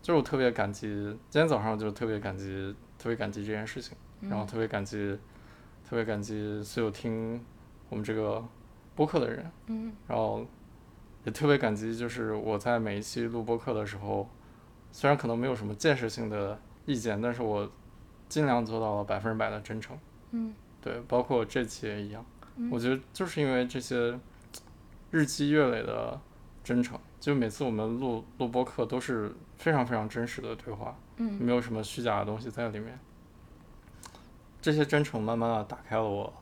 就是我特别感激，今天早上就特别感激，特别感激这件事情，然后特别感激，特别感激所有听我们这个播客的人，
嗯
然后也特别感激，就是我在每一期录播客的时候，虽然可能没有什么建设性的意见，但是我尽量做到了百分之百的真诚。
嗯
对，包括这期也一样。
嗯
我觉得就是因为这些日积月累的真诚，就每次我们录录播课都是非常非常真实的对话，
嗯
没有什么虚假的东西在里面。这些真诚慢慢的打开了我，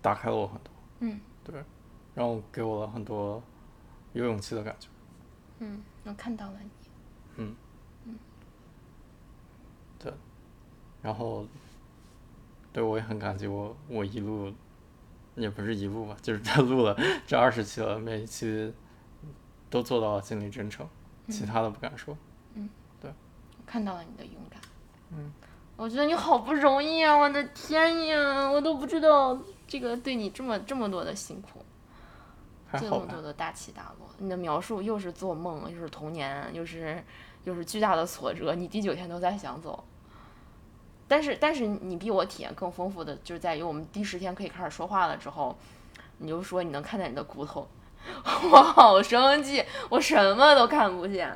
打开了我很多，
嗯
对，然后给我了很多有勇气的感觉。
嗯，我看到了你。
然后，对我也很感激我我一路，也不是一路吧，就是这录了这二十期了，每一期都做到了尽力真诚，其他的不敢说。
嗯，对看到了你的勇敢。嗯，我觉得你好不容易啊！我的天呀，我都不知道这个对你这么这么多的辛苦，这么多，的大起大落。你的描述又是做梦，又是童年，又是又是巨大的挫折，你第九天都在想走。但是但是你比我体验更丰富的，就是在于我们第十天可以开始说话了之后，你就说你能看见你的骨头，[laughs] 我好生气，我什么都看不见。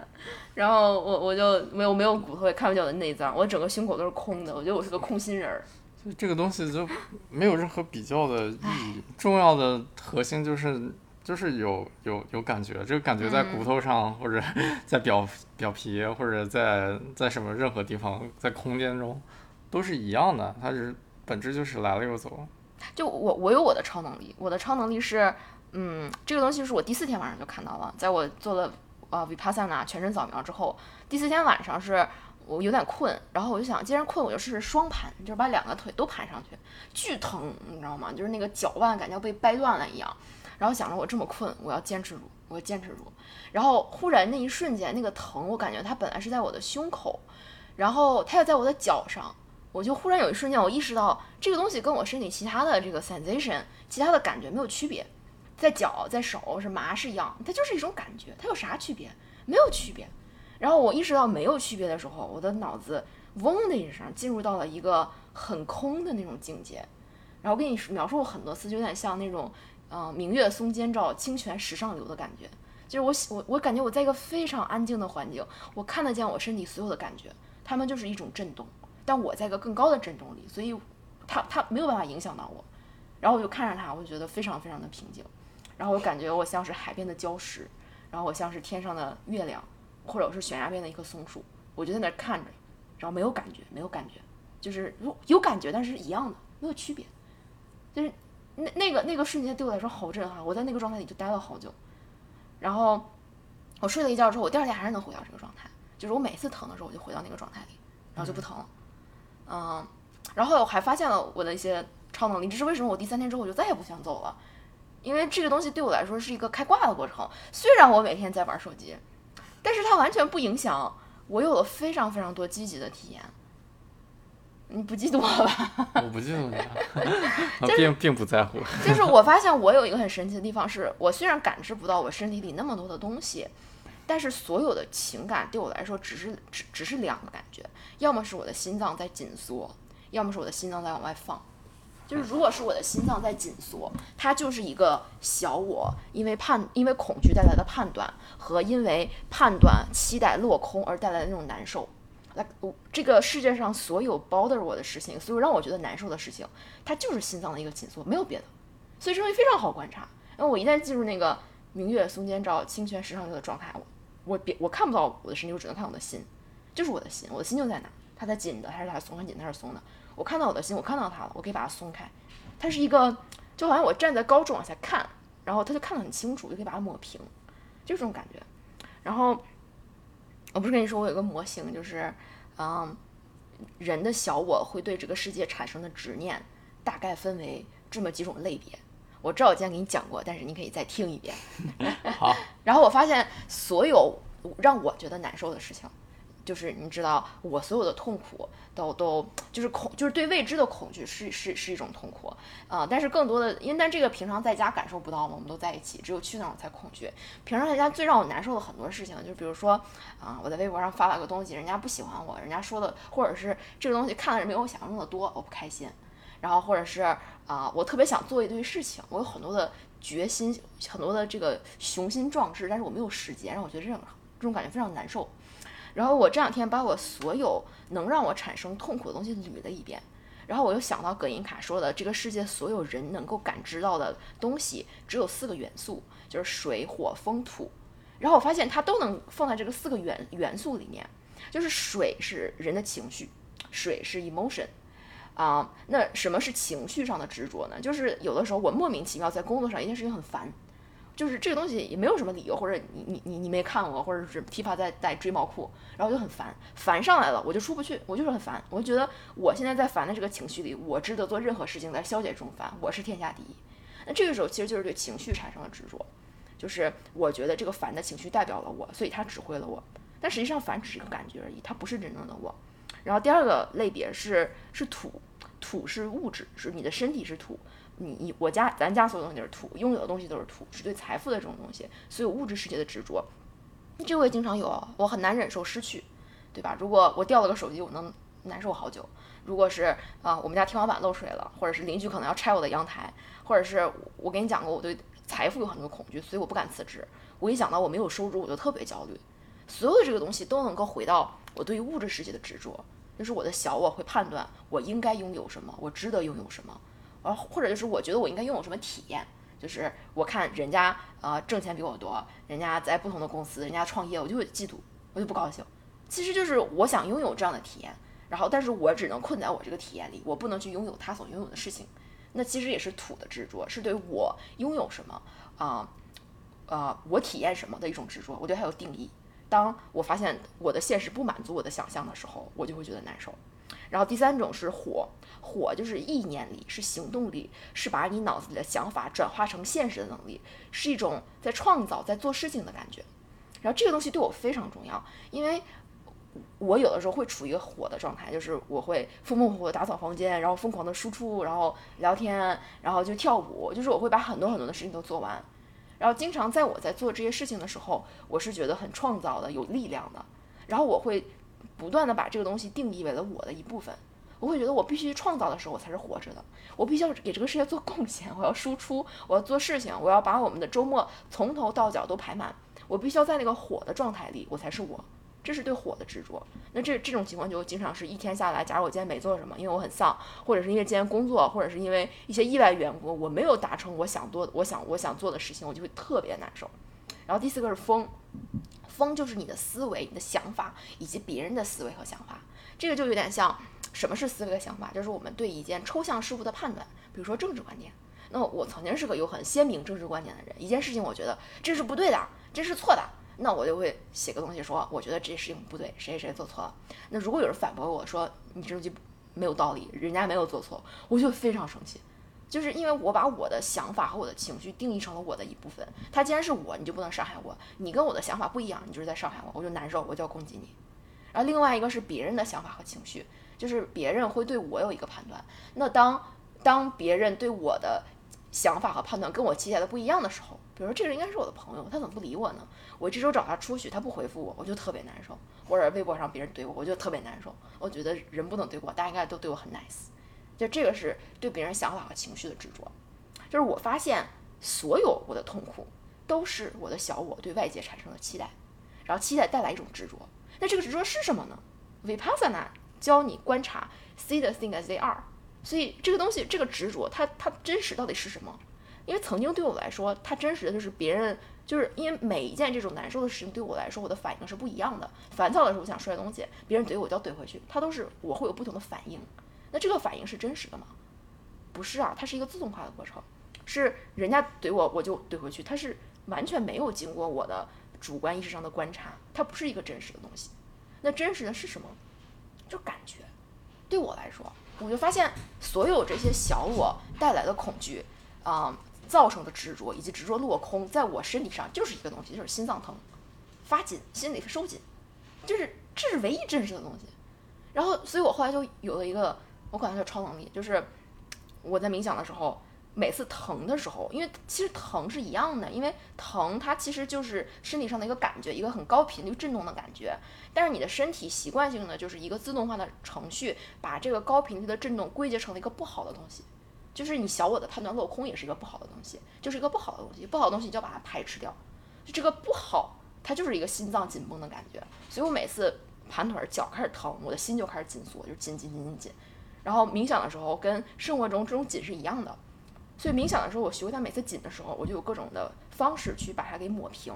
然后我我就没有没有骨头，也看不见我的内脏，我整个胸口都是空的，我觉得我是个空心人儿。
就这个东西就没有任何比较的意义，重要的核心就是。就是有有有感觉，这个感觉在骨头上，或者 [laughs] 在表表皮，或者在在什么任何地方，在空间中，都是一样的。它是本质就是来了又走。
就我我有我的超能力，我的超能力是，嗯，这个东西是我第四天晚上就看到了，在我做了呃 vipassana 全身扫描之后，第四天晚上是我有点困，然后我就想，既然困，我就试试双盘，就是把两个腿都盘上去，巨疼，你知道吗？就是那个脚腕感觉要被掰断了一样。然后想着我这么困，我要坚持住，我要坚持住。然后忽然那一瞬间，那个疼，我感觉它本来是在我的胸口，然后它又在我的脚上，我就忽然有一瞬间，我意识到这个东西跟我身体其他的这个 sensation，其他的感觉没有区别，在脚在手是麻是痒，它就是一种感觉，它有啥区别？没有区别。然后我意识到没有区别的时候，我的脑子嗡的一声进入到了一个很空的那种境界。然后我跟你描述过很多次，就有点像那种。嗯、明月松间照，清泉石上流的感觉，就是我喜我我感觉我在一个非常安静的环境，我看得见我身体所有的感觉，它们就是一种震动，但我在一个更高的震动里，所以它它没有办法影响到我。然后我就看着它，我就觉得非常非常的平静，然后我感觉我像是海边的礁石，然后我像是天上的月亮，或者我是悬崖边的一棵松树，我就在那看着，然后没有感觉，没有感觉，就是有有感觉，但是一样的，没有区别，就是。那那个那个瞬间对我来说好震撼，我在那个状态里就待了好久，然后我睡了一觉之后，我第二天还是能回到这个状态，就是我每次疼的时候我就回到那个状态里，然后就不疼了，嗯，然后我还发现了我的一些超能力，这是为什么我第三天之后我就再也不想走了，因为这个东西对我来说是一个开挂的过程，虽然我每天在玩手机，但是它完全不影响我有了非常非常多积极的体验。你不嫉妒我吧？[laughs]
我不嫉妒你，我 [laughs] 并并不在乎。[laughs]
就是我发现我有一个很神奇的地方，是我虽然感知不到我身体里那么多的东西，但是所有的情感对我来说只是只只是两个感觉，要么是我的心脏在紧缩，要么是我的心脏在往外放。就是如果是我的心脏在紧缩，它就是一个小我因为判因为恐惧带来的判断和因为判断期待落空而带来的那种难受。来，我这个世界上所有 bother 我的事情，所有让我觉得难受的事情，它就是心脏的一个紧缩，没有别的。所以这东西非常好观察。因为我一旦进入那个明月松间照、清泉石上流的状态，我我别我看不到我的身体，我只能看我的心，就是我的心，我的心就在哪，它在紧的还是它松，很紧它是松的。我看到我的心，我看到它了，我可以把它松开。它是一个，就好像我站在高处往下看，然后它就看得很清楚，就可以把它抹平，就这种感觉。然后。我不是跟你说我有个模型，就是，嗯，人的小我会对这个世界产生的执念，大概分为这么几种类别。我知道我今天给你讲过，但是你可以再听一遍。[laughs]
好，[laughs]
然后我发现所有让我觉得难受的事情，就是你知道，我所有的痛苦都都就是恐，就是对未知的恐惧是是是一种痛苦啊、但是更多的，因为但这个平常在家感受不到嘛，我们都在一起，只有去那儿我才恐惧。平常在家最让我难受的很多事情，就比如说啊、我在微博上发了个东西，人家不喜欢我，人家说的，或者是这个东西看的人没有我想象中的多，我不开心。然后或者是啊、我特别想做一堆事情，我有很多的决心，很多的这个雄心壮志，但是我没有时间，让我觉得这种这种感觉非常难受。然后我这两天把我所有能让我产生痛苦的东西捋了一遍，然后我又想到葛银卡说的，这个世界所有人能够感知到的东西只有四个元素，就是水、火、风、土。然后我发现它都能放在这个四个元元素里面，就是水是人的情绪，水是 emotion。啊、那什么是情绪上的执着呢？就是有的时候我莫名其妙在工作上一件事情很烦，就是这个东西也没有什么理由，或者你你你你没看我，或者是琵琶在在追毛裤，然后就很烦，烦上来了我就出不去，我就是很烦，我觉得我现在在烦的这个情绪里，我值得做任何事情来消解这种烦，我是天下第一。那这个时候其实就是对情绪产生了执着，就是我觉得这个烦的情绪代表了我，所以它指挥了我，但实际上烦只是一个感觉而已，它不是真正的我。然后第二个类别是是土，土是物质，是你的身体是土，你你我家咱家所有东西都是土，拥有的东西都是土，是对财富的这种东西，所有物质世界的执着。这我也经常有，我很难忍受失去，对吧？如果我掉了个手机，我能难受好久。如果是啊、我们家天花板漏水了，或者是邻居可能要拆我的阳台，或者是我跟你讲过，我对财富有很多恐惧，所以我不敢辞职。我一想到我没有收入，我就特别焦虑。所有的这个东西都能够回到我对于物质世界的执着，就是我的小我会判断我应该拥有什么，我值得拥有什么，然后或者就是我觉得我应该拥有什么体验，就是我看人家呃挣钱比我多，人家在不同的公司，人家创业，我就会嫉妒，我就不高兴。其实就是我想拥有这样的体验，然后但是我只能困在我这个体验里，我不能去拥有他所拥有的事情。那其实也是土的执着，是对我拥有什么啊呃我体验什么的一种执着，我对它有定义。当我发现我的现实不满足我的想象的时候，我就会觉得难受。然后第三种是火，火就是意念力，是行动力，是把你脑子里的想法转化成现实的能力，是一种在创造、在做事情的感觉。然后这个东西对我非常重要，因为我有的时候会处于一个火的状态，就是我会风风火火打扫房间，然后疯狂的输出，然后聊天，然后就跳舞，就是我会把很多很多的事情都做完。然后经常在我在做这些事情的时候，我是觉得很创造的、有力量的。然后我会不断的把这个东西定义为了我的一部分。我会觉得我必须创造的时候，我才是活着的。我必须要给这个世界做贡献，我要输出，我要做事情，我要把我们的周末从头到脚都排满。我必须要在那个火的状态里，我才是我。这是对火的执着。那这这种情况就经常是一天下来，假如我今天没做什么，因为我很丧，或者是因为今天工作，或者是因为一些意外缘故，我没有达成我想做我想我想做的事情，我就会特别难受。然后第四个是风，风就是你的思维、你的想法以及别人的思维和想法。这个就有点像什么是思维的想法，就是我们对一件抽象事物的判断，比如说政治观点。那我曾经是个有很鲜明政治观点的人，一件事情我觉得这是不对的，这是错的，那我就会写个东西说，我觉得这事情不对，谁谁谁做错了。那如果有人反驳我说你这东西没有道理，人家没有做错，我就非常生气。就是因为我把我的想法和我的情绪定义成了我的一部分，他既然是我，你就不能伤害我。你跟我的想法不一样，你就是在伤害我，我就难受，我就要攻击你。然后另外一个是别人的想法和情绪，就是别人会对我有一个判断。那当当别人对我的想法和判断跟我期待的不一样的时候，比如说这个人应该是我的朋友，他怎么不理我呢？我这周找他出去，他不回复我，我就特别难受。或者微博上别人怼我，我就特别难受。我觉得人不能怼我，大家应该都对我很 nice。就这个是对别人想法和情绪的执着。就是我发现所有我的痛苦都是我的小我对外界产生的期待，然后期待带来一种执着。那这个执着是什么呢？Vipassana 教你观察，see the thing as they are。所以这个东西，这个执着，它它真实到底是什么？因为曾经对我来说，它真实的就是别人，就是因为每一件这种难受的事情对我来说，我的反应是不一样的。烦躁的时候，我想摔东西，别人怼我就要怼回去，它都是我会有不同的反应。那这个反应是真实的吗？不是啊，它是一个自动化的过程，是人家怼我我就怼回去，它是完全没有经过我的主观意识上的观察，它不是一个真实的东西。那真实的是什么？就感觉。对我来说，我就发现所有这些小我带来的恐惧，啊、造成的执着以及执着落空，在我身体上就是一个东西，就是心脏疼、发紧、心里收紧，就是这是唯一真实的东西。然后，所以我后来就有了一个，我管它叫超能力，就是我在冥想的时候，每次疼的时候，因为其实疼是一样的，因为疼它其实就是身体上的一个感觉，一个很高频率震动的感觉。但是你的身体习惯性的就是一个自动化的程序，把这个高频率的震动归结成了一个不好的东西，就是你小我的判断落空也是一个不好的东西，就是一个不好的东西，不好的东西你就要把它排斥掉。就这个不好，它就是一个心脏紧绷的感觉，所以我每次盘腿儿脚开始疼，我的心就开始紧缩，就紧紧紧紧紧。然后冥想的时候跟生活中这种紧是一样的，所以冥想的时候我学会它每次紧的时候，我就有各种的方式去把它给抹平。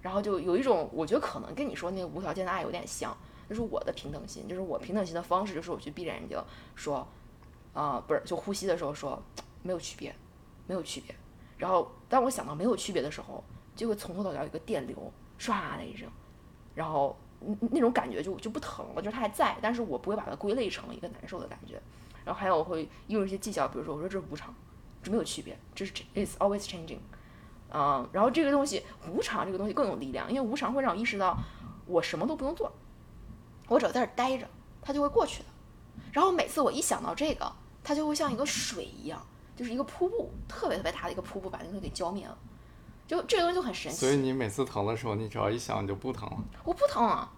然后就有一种，我觉得可能跟你说那个无条件的爱有点像，就是我的平等心，就是我平等心的方式，就是我去闭着眼睛说，啊、不是，就呼吸的时候说没有区别，没有区别。然后当我想到没有区别的时候，就会从头到脚有一个电流唰的一声，然后那那种感觉就就不疼了，就是它还在，但是我不会把它归类成一个难受的感觉。然后还有我会用一些技巧，比如说我说这是无常，没有区别，这是 it's always changing。嗯，然后这个东西无常，这个东西更有力量，因为无常会让我意识到我什么都不用做，我只要在这儿待着，它就会过去的。然后每次我一想到这个，它就会像一个水一样，就是一个瀑布，特别特别大的一个瀑布，把那个东西给浇灭了。就这个东西就很神奇。
所以你每次疼的时候，你只要一想你就不疼了。
我不疼啊，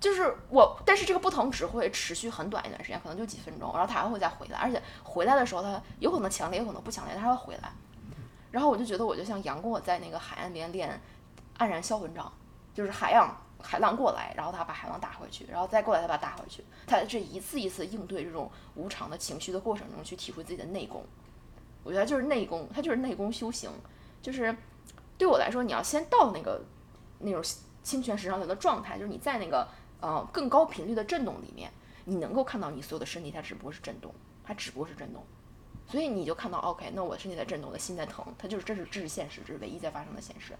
就是我，但是这个不疼只会持续很短一段时间，可能就几分钟，然后它还会再回来，而且回来的时候它有可能强烈，有可能不强烈，它还会回来。然后我就觉得我就像杨过在那个海岸边练黯然销魂掌，就是海洋海浪过来，然后他把海浪打回去，然后再过来他把它打回去，他这一次一次应对这种无常的情绪的过程中去体会自己的内功。我觉得就是内功，它就是内功修行，就是对我来说，你要先到那个那种清泉石上流的状态，就是你在那个呃更高频率的震动里面，你能够看到你所有的身体，它只不过是震动，它只不过是震动，所以你就看到 OK，那我身体在震动，我的心在疼，它就是这是这是现实，这是唯一在发生的现实。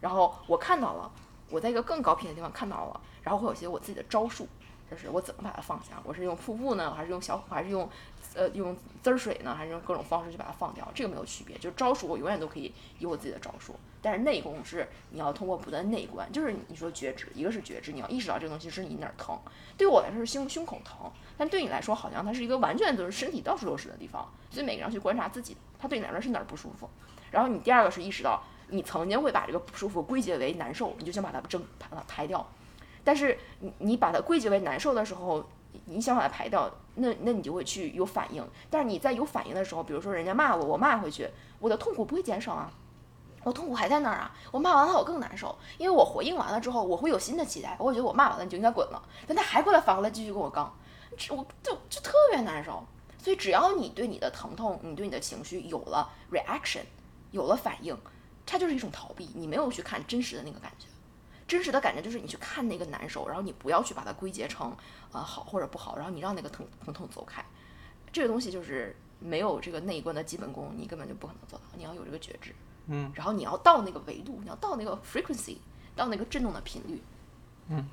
然后我看到了，我在一个更高频的地方看到了，然后会有些我自己的招数，就是我怎么把它放下，我是用腹部呢，还是用小，还是用呃用滋儿水呢，还是用各种方式去把它放掉，这个没有区别，就是招数我永远都可以有我自己的招数。但是内功是你要通过不断内观，就是你说觉知，一个是觉知，你要意识到这个东西是你哪儿疼。对我来说是胸胸口疼，但对你来说好像它是一个完全都是身体到处都是的地方，所以每个人要去观察自己，它对你来说是哪儿不舒服。然后你第二个是意识到你曾经会把这个不舒服归结为难受，你就想把它蒸把它排掉。但是你你把它归结为难受的时候，你想把它排掉，那那你就会去有反应。但是你在有反应的时候，比如说人家骂我，我骂回去，我的痛苦不会减少啊。我痛苦还在那儿啊！我骂完了我更难受，因为我回应完了之后，我会有新的期待，我会觉得我骂完了你就应该滚了，但他还过来反过来继续跟我刚，这我就就特别难受。所以只要你对你的疼痛，你对你的情绪有了 reaction，有了反应，它就是一种逃避，你没有去看真实的那个感觉。真实的感觉就是你去看那个难受，然后你不要去把它归结成呃好或者不好，然后你让那个疼疼痛走开。这个东西就是没有这个内观的基本功，你根本就不可能做到。你要有这个觉知。
嗯，
然后你要到那个维度，你要到那个 frequency，到那个震动的频率，
嗯，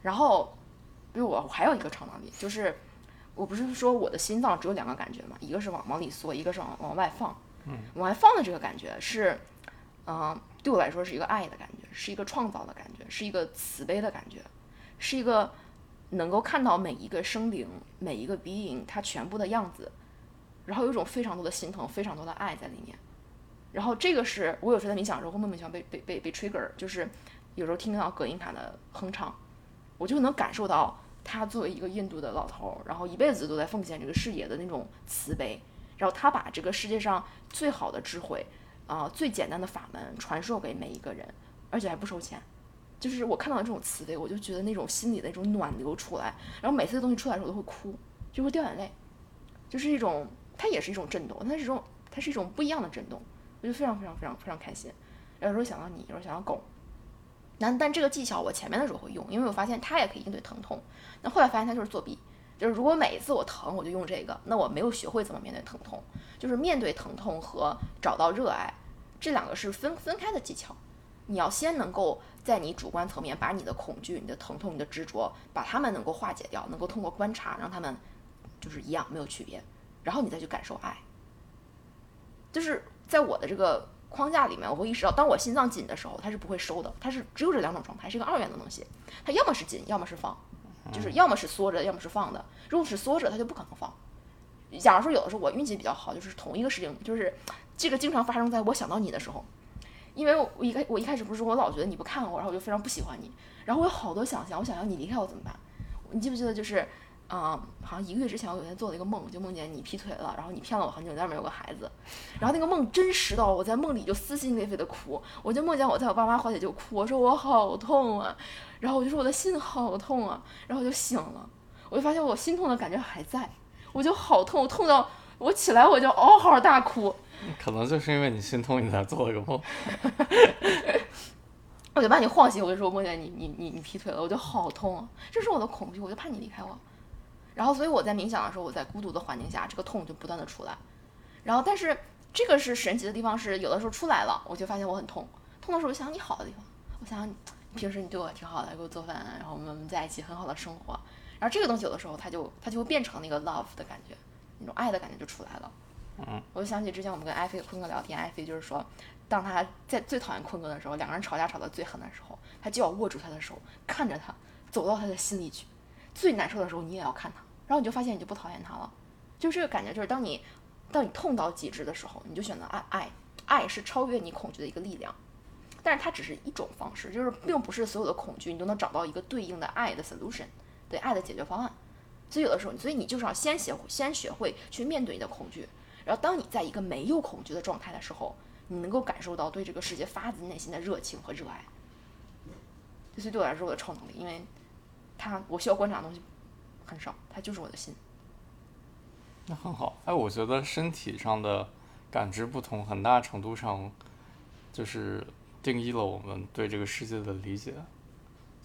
然后，比如我我还有一个超能力，就是我不是说我的心脏只有两个感觉嘛，一个是往往里缩，一个是往往外放，
嗯，
往外放的这个感觉是，嗯、对我来说是一个爱的感觉，是一个创造的感觉，是一个慈悲的感觉，是一个能够看到每一个生灵、每一个 being 它全部的样子，然后有一种非常多的心疼、非常多的爱在里面。然后这个是我有时候在冥想的时候会莫名其妙被被被被 trigger，就是有时候听到葛音卡的哼唱，我就能感受到他作为一个印度的老头儿，然后一辈子都在奉献这个事业的那种慈悲，然后他把这个世界上最好的智慧，啊、最简单的法门传授给每一个人，而且还不收钱。就是我看到这种慈悲，我就觉得那种心里的那种暖流出来，然后每次东西出来的时候我都会哭，就会掉眼泪，就是一种，它也是一种震动，它是一种，它是一种不一样的震动。我就非常非常非常非常开心。有时候想到你，有时候想到狗。但但这个技巧我前面的时候会用，因为我发现它也可以应对疼痛。那后来发现它就是作弊，就是如果每一次我疼我就用这个，那我没有学会怎么面对疼痛。就是面对疼痛和找到热爱，这两个是分分开的技巧。你要先能够在你主观层面把你的恐惧、你的疼痛、你的执着，把它们能够化解掉，能够通过观察让他们就是一样没有区别，然后你再去感受爱。就是在我的这个框架里面，我会意识到，当我心脏紧的时候，它是不会收的，它是只有这两种状态，是一个二元的东西，它要么是紧，要么是放，就是要么是缩着，要么是放的。如果是缩着，它就不可能放。假如说有的时候我运气比较好，就是同一个事情，就是这个经常发生在我想到你的时候，因为我一开我一开始不是说我老觉得你不看我，然后我就非常不喜欢你，然后我有好多想象，我想要你离开我怎么办？你记不记得就是，嗯、好像一个月之前我有一天做了一个梦，就梦见你劈腿了，然后你骗了我很久，你在外面有个孩子，然后那个梦真实到我在梦里就撕心裂肺的哭，我就梦见我在我爸妈怀里就哭，我说我好痛啊，然后我就说我的心好痛啊，然后我就醒了，我就发现我心痛的感觉还在，我就好痛，痛到我起来我就嗷嗷大哭，
可能就是因为你心痛，你才做了个梦。
我就把你晃醒，我就说我梦见你你你你劈腿了，我就好痛啊，这是我的恐惧，我就怕你离开我。然后所以我在冥想的时候，我在孤独的环境下，这个痛就不断的出来。然后但是这个是神奇的地方是，有的时候出来了，我就发现我很痛，痛的时候我想想你好的地方，我想想你平时你对我挺好的，给我做饭，然后我们在一起很好的生活。然后这个东西有的时候它就它就会变成那个 love 的感觉，那种爱的感觉就出来了。
嗯，
我就想起之前我们跟艾菲坤哥聊天，艾菲就是说，当他在最讨厌坤哥的时候，两个人吵架吵得最狠的时候，他就要握住他的手，看着他走到他的心里去。最难受的时候，你也要看他，然后你就发现你就不讨厌他了。就这个感觉，就是当你当你痛到极致的时候，你就选择爱爱，爱是超越你恐惧的一个力量。但是它只是一种方式，就是并不是所有的恐惧你都能找到一个对应的爱的 solution，对爱的解决方案。所以有的时候，所以你就是要先学先学会去面对你的恐惧，然后当你在一个没有恐惧的状态的时候，你能够感受到对这个世界发自内心的热情和热爱。这是对我来说我的超能力，因为它我需要观察的东西很少，它就是我的心。
那很好。哎，我觉得身体上的感知不同，很大程度上就是定义了我们对这个世界的理解。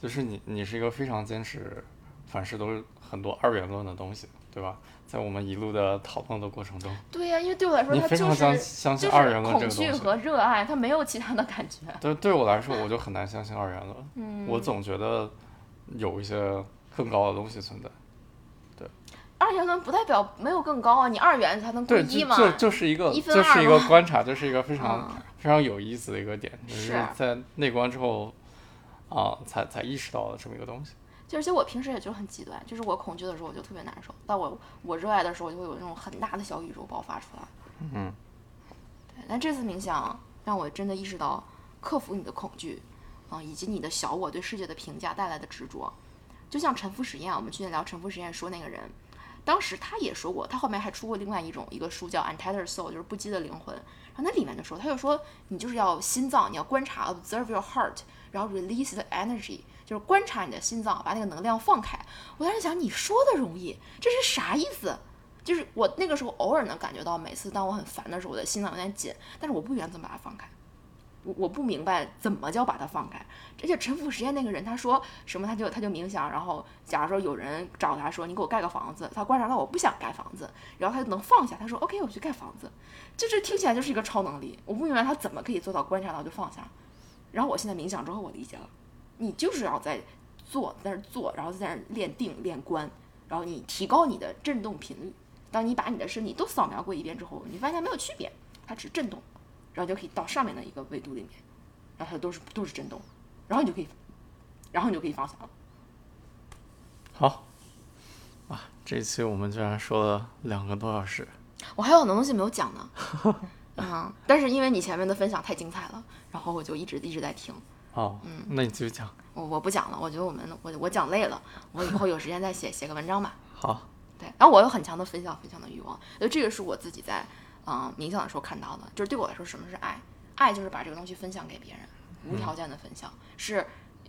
就是你，你是一个非常坚持凡事都是很多二元论的东西，对吧？在我们一路的讨论的过程中，
对呀、因为对我来说，
你非常相
是
相信
就是
二元论这
恐惧
个东西。
和热爱，它没有其他的感觉。
对，对我来说，我就很难相信二元论。
嗯，
我总觉得有一些更高的东西存在。
对二元论不代表没有更高啊，你二元才能归
对，
一嘛。
就就就是一个，
一
就是一个观察，就是一个非常、
嗯
非常有意思的一个点，就是
是
在内观之后啊，才才意识到了这么一个东西。
就而且我平时也就很极端，就是我恐惧的时候我就特别难受，但我我热爱的时候就会有那种很大的小宇宙爆发出来。
嗯，
对，但这次冥想让我真的意识到，克服你的恐惧，啊、以及你的小我对世界的评价带来的执着。就像沉浮实验，我们去年聊沉浮实验说那个人，当时他也说过，他后面还出过另外一种一个书叫《Untethered Soul》，就是不羁的灵魂。然后那里面就说，他就说你就是要心脏，你要观察，observe your heart，然后 release the energy，就是观察你的心脏，把那个能量放开。我当时想，你说的容易，这是啥意思？就是我那个时候偶尔能感觉到，每次当我很烦的时候，我的心脏有点紧，但是我不原则把它放开。我我不明白怎么叫把它放开。而且沉浮实验那个人他说什么，他就他就冥想，然后假如说有人找他说你给我盖个房子，他观察到我不想盖房子，然后他就能放下，他说 OK 我去盖房子，就这听起来就是一个超能力。我不明白他怎么可以做到观察到就放下。然后我现在冥想之后我理解了，你就是要在做，在那儿做，然后在那儿练定练观，然后你提高你的振动频率。当你把你的身体都扫描过一遍之后，你发现没有区别，它只是震动，然后就可以到上面的一个维度里面，然后它都是都是震动，然后你就可以，然后你就可以放下了。
好，啊，这一期我们居然说了两个多小时，
我还有很多东西没有讲呢，[laughs] 嗯，但是因为你前面的分享太精彩了，然后我就一直一直在听。
哦，那你继续讲。
我我不讲了，我觉得我们我我讲累了，我以后有时间再写写个文章吧。[laughs]
好，
对，然后我有很强的分享分享的欲望，所以这个是我自己在嗯、冥想的时候看到的，就是对我来说什么是爱？爱就是把这个东西分享给别人，无条件的分享，是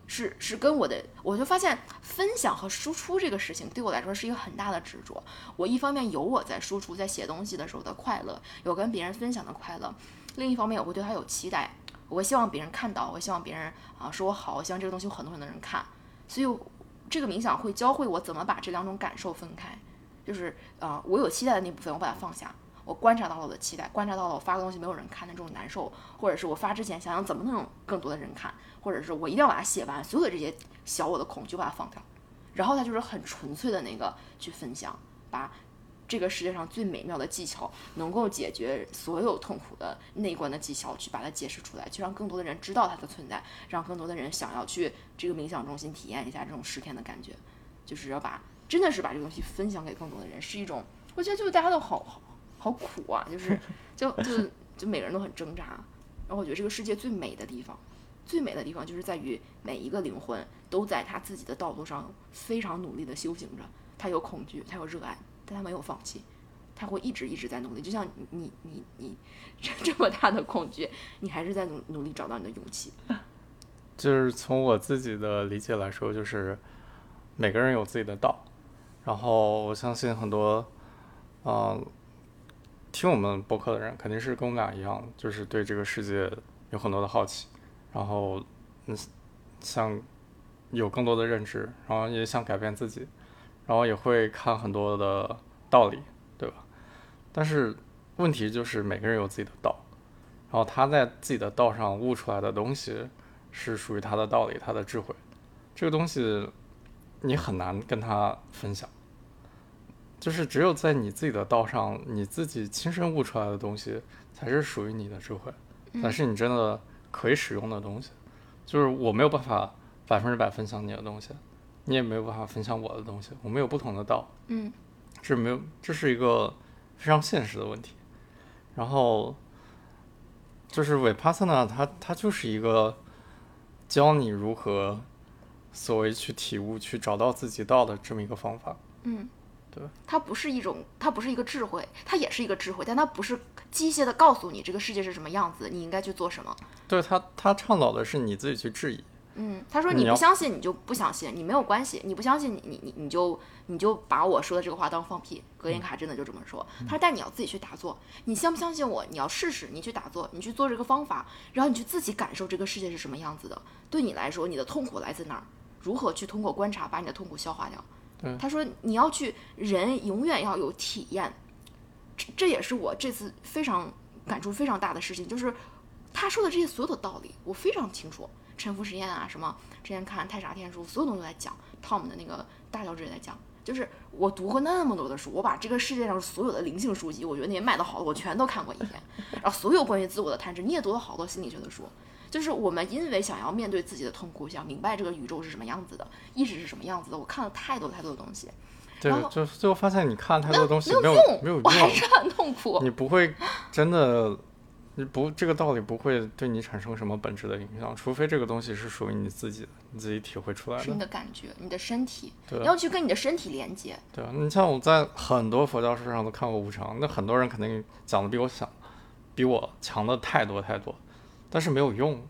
是是跟我的，我就发现分享和输出这个事情对我来说是一个很大的执着。我一方面有我在输出，在写东西的时候的快乐，有跟别人分享的快乐，另一方面我会对他有期待，我希望别人看到，我希望别人啊说我好，我希望这个东西有很多很多人看，所以这个冥想会教会我怎么把这两种感受分开。就是呃，我有期待的那部分，我把它放下；我观察到了我的期待，观察到了我发个东西没有人看的这种难受，或者是我发之前想想怎么能有更多的人看，或者是我一定要把它写完，所有的这些小我的恐惧把它放掉，然后它就是很纯粹的那个去分享，把这个世界上最美妙的技巧，能够解决所有痛苦的内观的技巧，去把它解释出来，去让更多的人知道它的存在，让更多的人想要去这个冥想中心体验一下这种十天的感觉，就是要把真的是把这个东西分享给更多的人，是一种我觉得就是大家都好好好苦啊，就是 [laughs] 就就就每个人都很挣扎，然后我觉得这个世界最美的地方。最美的地方就是在于每一个灵魂都在他自己的道路上非常努力的修行着，他有恐惧，他有热爱，但他没有放弃，他会一直一直在努力。就像你你你这 [laughs] 这么大的恐惧，你还是在努努力找到你的勇气。[laughs]
就是从我自己的理解来说，就是每个人有自己的道，然后我相信很多，嗯、听我们播客的人肯定是跟我们俩一样，就是对这个世界有很多的好奇，然后嗯想有更多的认知，然后也想改变自己，然后也会看很多的道理，对吧？但是问题就是每个人有自己的道，然后他在自己的道上悟出来的东西是属于他的道理、他的智慧，这个东西你很难跟他分享。就是只有在你自己的道上，你自己亲身悟出来的东西，才是属于你的智慧，才是你真的可以使用的东西。就是我没有办法百分之百分享你的东西，你也没有办法分享我的东西，我们有不同的道，
嗯
这没有，这是一个非常现实的问题。然后就是韦帕萨纳，他他就是一个教你如何所谓去体悟、去找到自己道的这么一个方法。
嗯，
对，
它不是一种，它不是一个智慧，它也是一个智慧，但它不是机械的告诉你这个世界是什么样子，你应该去做什么。
对他，他倡导的是你自己去质疑。
嗯，他说
你
不相信你就不相信，你没有关系，你不相信你你你你就你就把我说的这个话当放屁。格林卡真的就这么说，他说但你要自己去打坐，你相不相信我？你要试试，你去打坐，你去做这个方法，然后你去自己感受这个世界是什么样子的。对你来说，你的痛苦来自哪儿？如何去通过观察把你的痛苦消化掉？
对
他说你要去，人永远要有体验，这这也是我这次非常感触非常大的事情，就是他说的这些所有的道理，我非常清楚。沉浮实验啊，什么之前看太傻天书，所有东西都在讲，Tom 的那个大脚趾也在讲。就是我读过那么多的书，我把这个世界上所有的灵性书籍，我觉得那些卖的好的，我全都看过一遍。[laughs] 然后所有关于自我的探知，你也读了好多心理学的书。就是我们因为想要面对自己的痛苦，想明白这个宇宙是什么样子的，意识是什么样子的，我看了太多太多的东西，
对就最后发现你看太多东西没有
没用，
没有
我还，是很痛苦。
你不会真的，你不这个道理不会对你产生什么本质的影响，除非这个东西是属于你自己的，你自己体会出来
是你
的。
感觉，你的身体，
对
你要去跟你的身体连接。
对啊，你像我在很多佛教书上都看过无常，那很多人肯定讲的比我想，比我强的太多太多，但是没有用。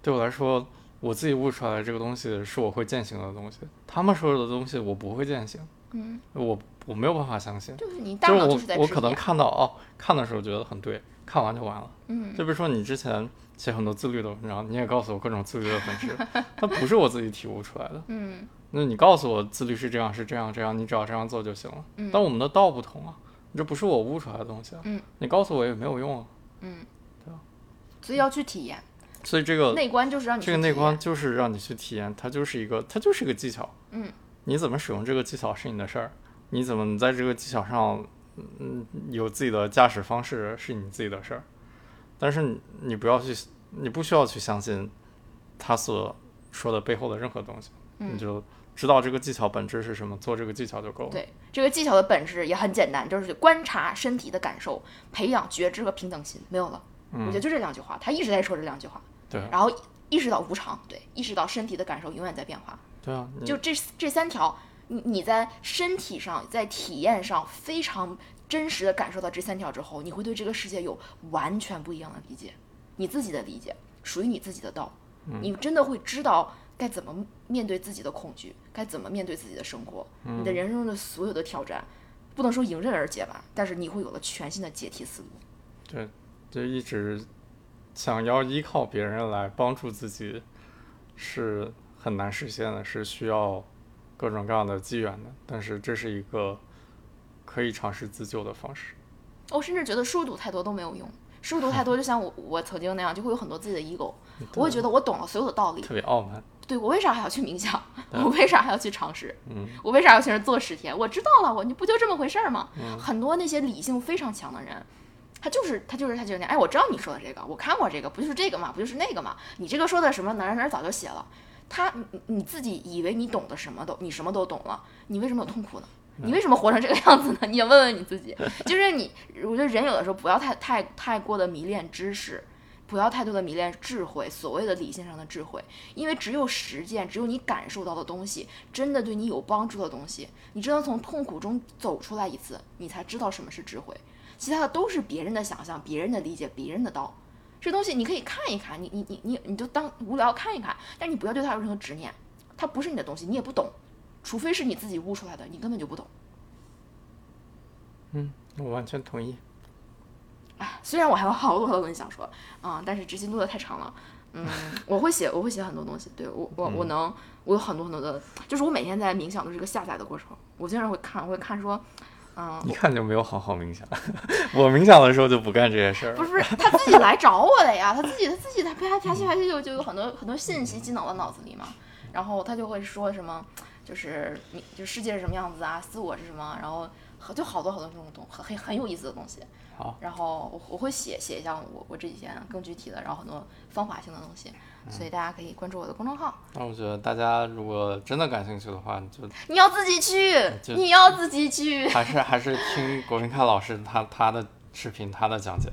对我来说，我自己悟出来的这个东西是我会践行的东西，他们说的东西我不会践行，
嗯，
我我没有办法相信。
就是你大
就是我
脑就是在
我可能看到哦，看的时候觉得很对，看完就完了。
嗯，
就比如说你之前写很多自律的文章，你也告诉我各种自律的本质，它不是我自己体悟出来的。
嗯
那你告诉我自律是这样是这样这样，你只要这样做就行了。
嗯
但我们的道不同啊，这不是我悟出来的东西啊。
嗯，
你告诉我也没有用啊。
嗯，
对吧
所以要去体验。
所以这个
内观就是让你
这个内观就是让你去体验，它就是一个它就是一个技巧。
嗯，
你怎么使用这个技巧是你的事儿，你怎么在这个技巧上，嗯，有自己的驾驶方式是你自己的事儿。但是你你不要去，你不需要去相信他所说的背后的任何东西，
嗯
你就知道这个技巧本质是什么，做这个技巧就够了。
对这个技巧的本质也很简单，就是观察身体的感受，培养觉知和平等心，没有了。我觉得就这两句话，他一直在说这两句话。
嗯对
然后意识到无常，对，意识到身体的感受永远在变化。
对啊，
就这这三条，你你在身体上，在体验上非常真实的感受到这三条之后，你会对这个世界有完全不一样的理解，你自己的理解，属于你自己的道，你真的会知道该怎么面对自己的恐惧，该怎么面对自己的生活，你的人生中的所有的挑战，不能说迎刃而解吧，但是你会有了全新的解题思路。
对，就一直想要依靠别人来帮助自己，是很难实现的，是需要各种各样的机缘的。但是这是一个可以尝试自救的方式。
我甚至觉得书读太多都没有用，书读太多 [laughs] 就像我我曾经那样，就会有很多自己的 ego，我会觉得我懂了所有的道理，
特别傲慢。
对我为啥还要去冥想？[laughs] 我为啥还要去尝试？
嗯，
我为啥要去那做十天？我知道了，我你不就这么回事儿吗？
嗯
很多那些理性非常强的人，他就是他就是他就是那，哎，我知道你说的这个，我看过这个，不就是这个嘛，不就是那个嘛？你这个说的什么哪儿哪儿早就写了，他你你自己以为你懂得什么都你什么都懂了，你为什么有痛苦呢？你为什么活成这个样子呢？[laughs] 你也问问你自己。就是你，我觉得人有的时候不要太太太过的迷恋知识，不要太多的迷恋智慧，所谓的理性上的智慧，因为只有实践，只有你感受到的东西，真的对你有帮助的东西，你只能从痛苦中走出来一次，你才知道什么是智慧。其他的都是别人的想象、别人的理解、别人的道。这东西你可以看一看，你你你你你就当无聊看一看，但你不要对它有任何执念，它不是你的东西，你也不懂，除非是你自己悟出来的，你根本就不懂。
嗯，我完全同意。
哎，虽然我还有好多好多东西想说啊、但是执行录的太长了。嗯，[laughs] 我会写，我会写很多东西。对我，我我能，我有很多很多的，就是我每天在冥想都是一个下载的过程。我经常会看，我会看说，嗯、
一看就没有好好冥想。[laughs] 我冥想的时候就不干这些事儿。
不是他自己来找我的呀，他自己他自己他啪啪叽啪叽就就有很多很多信息进到我脑子里嘛，然后他就会说什么，就是你就世界是什么样子啊，自我是什么，然后就好多好多这种东很很很有意思的东西。
好，
然后我我会写写一下我我这几天更具体的，然后很多方法性的东西，所以大家可以关注我的公众号。
那我觉得大家如果真的感兴趣的话，你就
你要自己去，你要自己去。
还是还是听国明凯老师他他的视频他的讲解。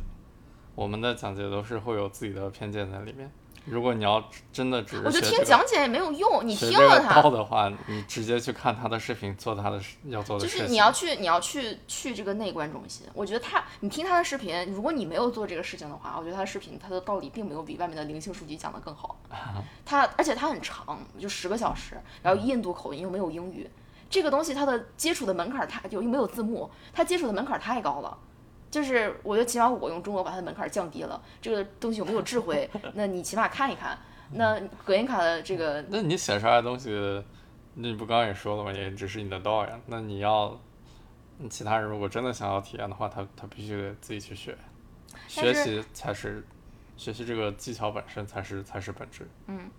我们的讲解都是会有自己的偏见在里面。如果你要真的只是
我觉得听讲解也没有用，你听了它
道，的话，你直接去看他的视频，做他的要做的事情。
就是你要去，你要去去这个内观中心。我觉得他，你听他的视频，如果你没有做这个事情的话，我觉得他的视频他的道理并没有比外面的灵性书籍讲的更好。[laughs] 他而且他很长，就十个小时，然后印度口音又没有英语，这个东西它的接触的门槛儿太又又没有字幕，它接触的门槛儿太高了。就是我觉得起码我用中国把它的门槛降低了，这个东西有没有智慧，[laughs] 那你起码看一看。那葛音卡的这个
那你写出来的东西，你不刚刚也说了吗？也只是你的道呀。那你要，其他人如果真的想要体验的话，他他必须得自己去学，学习才是学习这个技巧本身才是才是本质。
嗯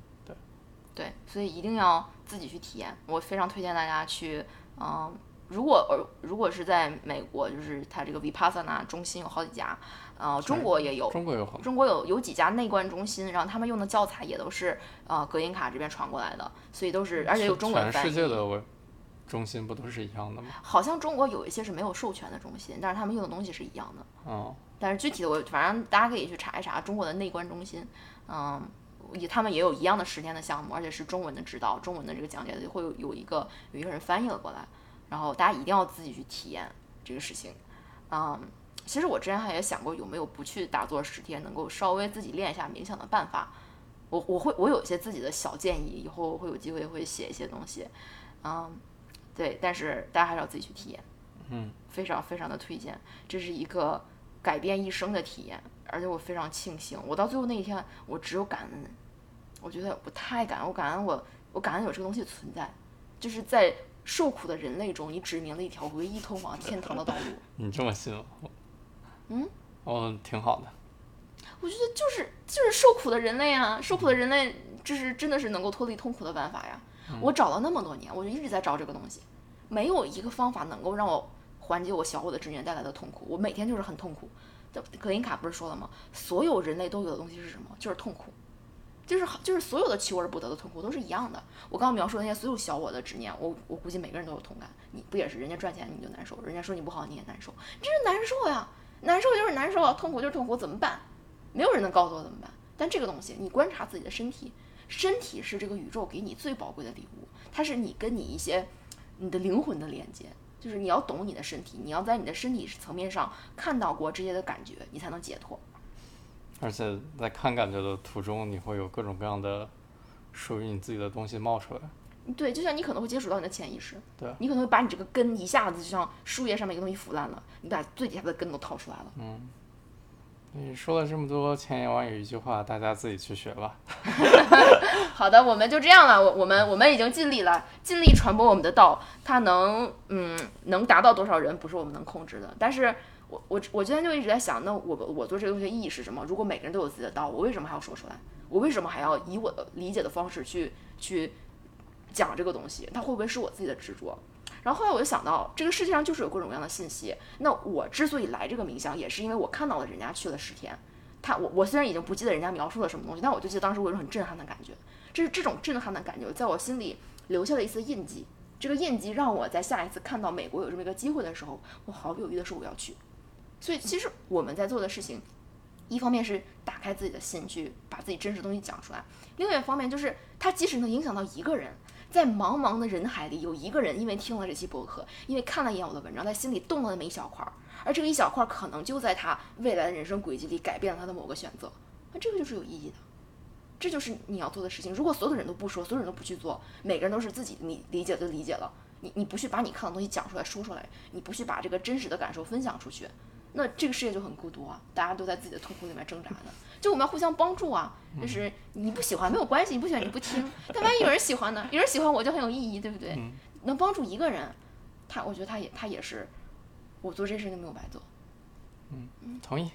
对，所以一定要自己去体验。我非常推荐大家去，嗯，如果呃如果是在美国，就是它这个 Vipassana 中心有好几家，呃，中国也有，
中国有好
中国有有几家内观中心，然后他们用的教材也都是呃格音卡这边传过来的，所以都是而且有中文
全
翻译。
世界的我中心不都是一样的吗？
好像中国有一些是没有授权的中心，但是他们用的东西是一样的。
哦，
但是具体的我反正大家可以去查一查中国的内观中心，嗯，也他们也有一样的十天的项目，而且是中文的指导，中文的这个讲解会有有一个有一个人翻译了过来，然后大家一定要自己去体验这个事情，嗯。其实我之前还也想过有没有不去打坐十天，能够稍微自己练一下冥想的办法。我我会我有一些自己的小建议，以后会有机会会写一些东西，嗯，对，但是大家还是要自己去体验。
嗯，
非常非常的推荐，这是一个改变一生的体验，而且我非常庆幸，我到最后那一天，我只有感恩，我觉得我太感恩，我感恩我，我感恩有这个东西存在，就是在受苦的人类中，你指明了一条唯一通往天堂的道路。[laughs]
你这么信了？
嗯，
哦，挺好的。
我觉得就是就是受苦的人类啊，受苦的人类，这是真的是能够脱离痛苦的办法呀。我找了那么多年，我就一直在找这个东西，没有一个方法能够让我缓解我小我的执念带来的痛苦。我每天就是很痛苦。这格林卡不是说了吗？所有人类都有的东西是什么？就是痛苦，就是就是所有的求而不得的痛苦都是一样的。我刚刚描述那些所有小我的执念，我我估计每个人都有同感。你不也是？人家赚钱你就难受，人家说你不好你也难受，你这是难受呀，难受就是难受，痛苦就是痛苦，怎么办？没有人能告诉我怎么办。但这个东西，你观察自己的身体，身体是这个宇宙给你最宝贵的礼物，它是你跟你一些你的灵魂的连接。就是你要懂你的身体，你要在你的身体层面上看到过这些的感觉，你才能解脱。
而且在看感觉的途中，你会有各种各样的属于你自己的东西冒出来。
对，就像你可能会接触到你的潜意识，
对
你可能会把你这个根一下子就像树叶上面一个东西腐烂了，你把最底下的根都掏出来了。
嗯你说了这么多千言万语，一句话，大家自己去学吧。[laughs]
好的，我们就这样了。我我们我们已经尽力了，尽力传播我们的道。它能嗯能达到多少人，不是我们能控制的。但是我我我今天就一直在想，那我我做这个东西的意义是什么？如果每个人都有自己的道，我为什么还要说出来？我为什么还要以我的理解的方式去去讲这个东西？它会不会是我自己的执着？然后后来我就想到，这个世界上就是有各种各样的信息。那我之所以来这个冥想，也是因为我看到了人家去了十天。他我我虽然已经不记得人家描述了什么东西，但我就记得当时我有种很震撼的感觉。这是这种震撼的感觉，在我心里留下了一丝印记。这个印记让我在下一次看到美国有这么一个机会的时候，我毫不犹豫的说我要去。所以其实我们在做的事情，一方面是打开自己的心去把自己真实的东西讲出来，另外一方面就是它即使能影响到一个人。在茫茫的人海里，有一个人因为听了这期博客，因为看了一眼我的文章，在心里动了那么一小块儿，而这个一小块儿可能就在他未来的人生轨迹里改变了他的某个选择，那这个就是有意义的，这就是你要做的事情。如果所有的人都不说，所有人都不去做，每个人都是自己你理解就理解了，你你不去把你看的东西讲出来说出来，你不去把这个真实的感受分享出去。那这个世界就很孤独啊，大家都在自己的痛苦里面挣扎呢，就我们要互相帮助啊。就是你不喜欢没有关系，你不喜欢你不听，但万一有人喜欢呢？有人喜欢我就很有意义，对不对？能帮助一个人，他我觉得他也他也是，我做这事就没有白做。
嗯嗯，同意。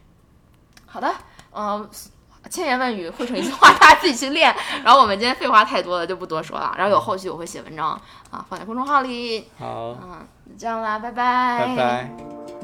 好的，嗯，千言万语汇成一句话，大家自己去练。然后我们今天废话太多了，就不多说了。然后有后续我会写文章啊，放在公众号里。
好，
嗯，这样啦，拜拜。
拜拜。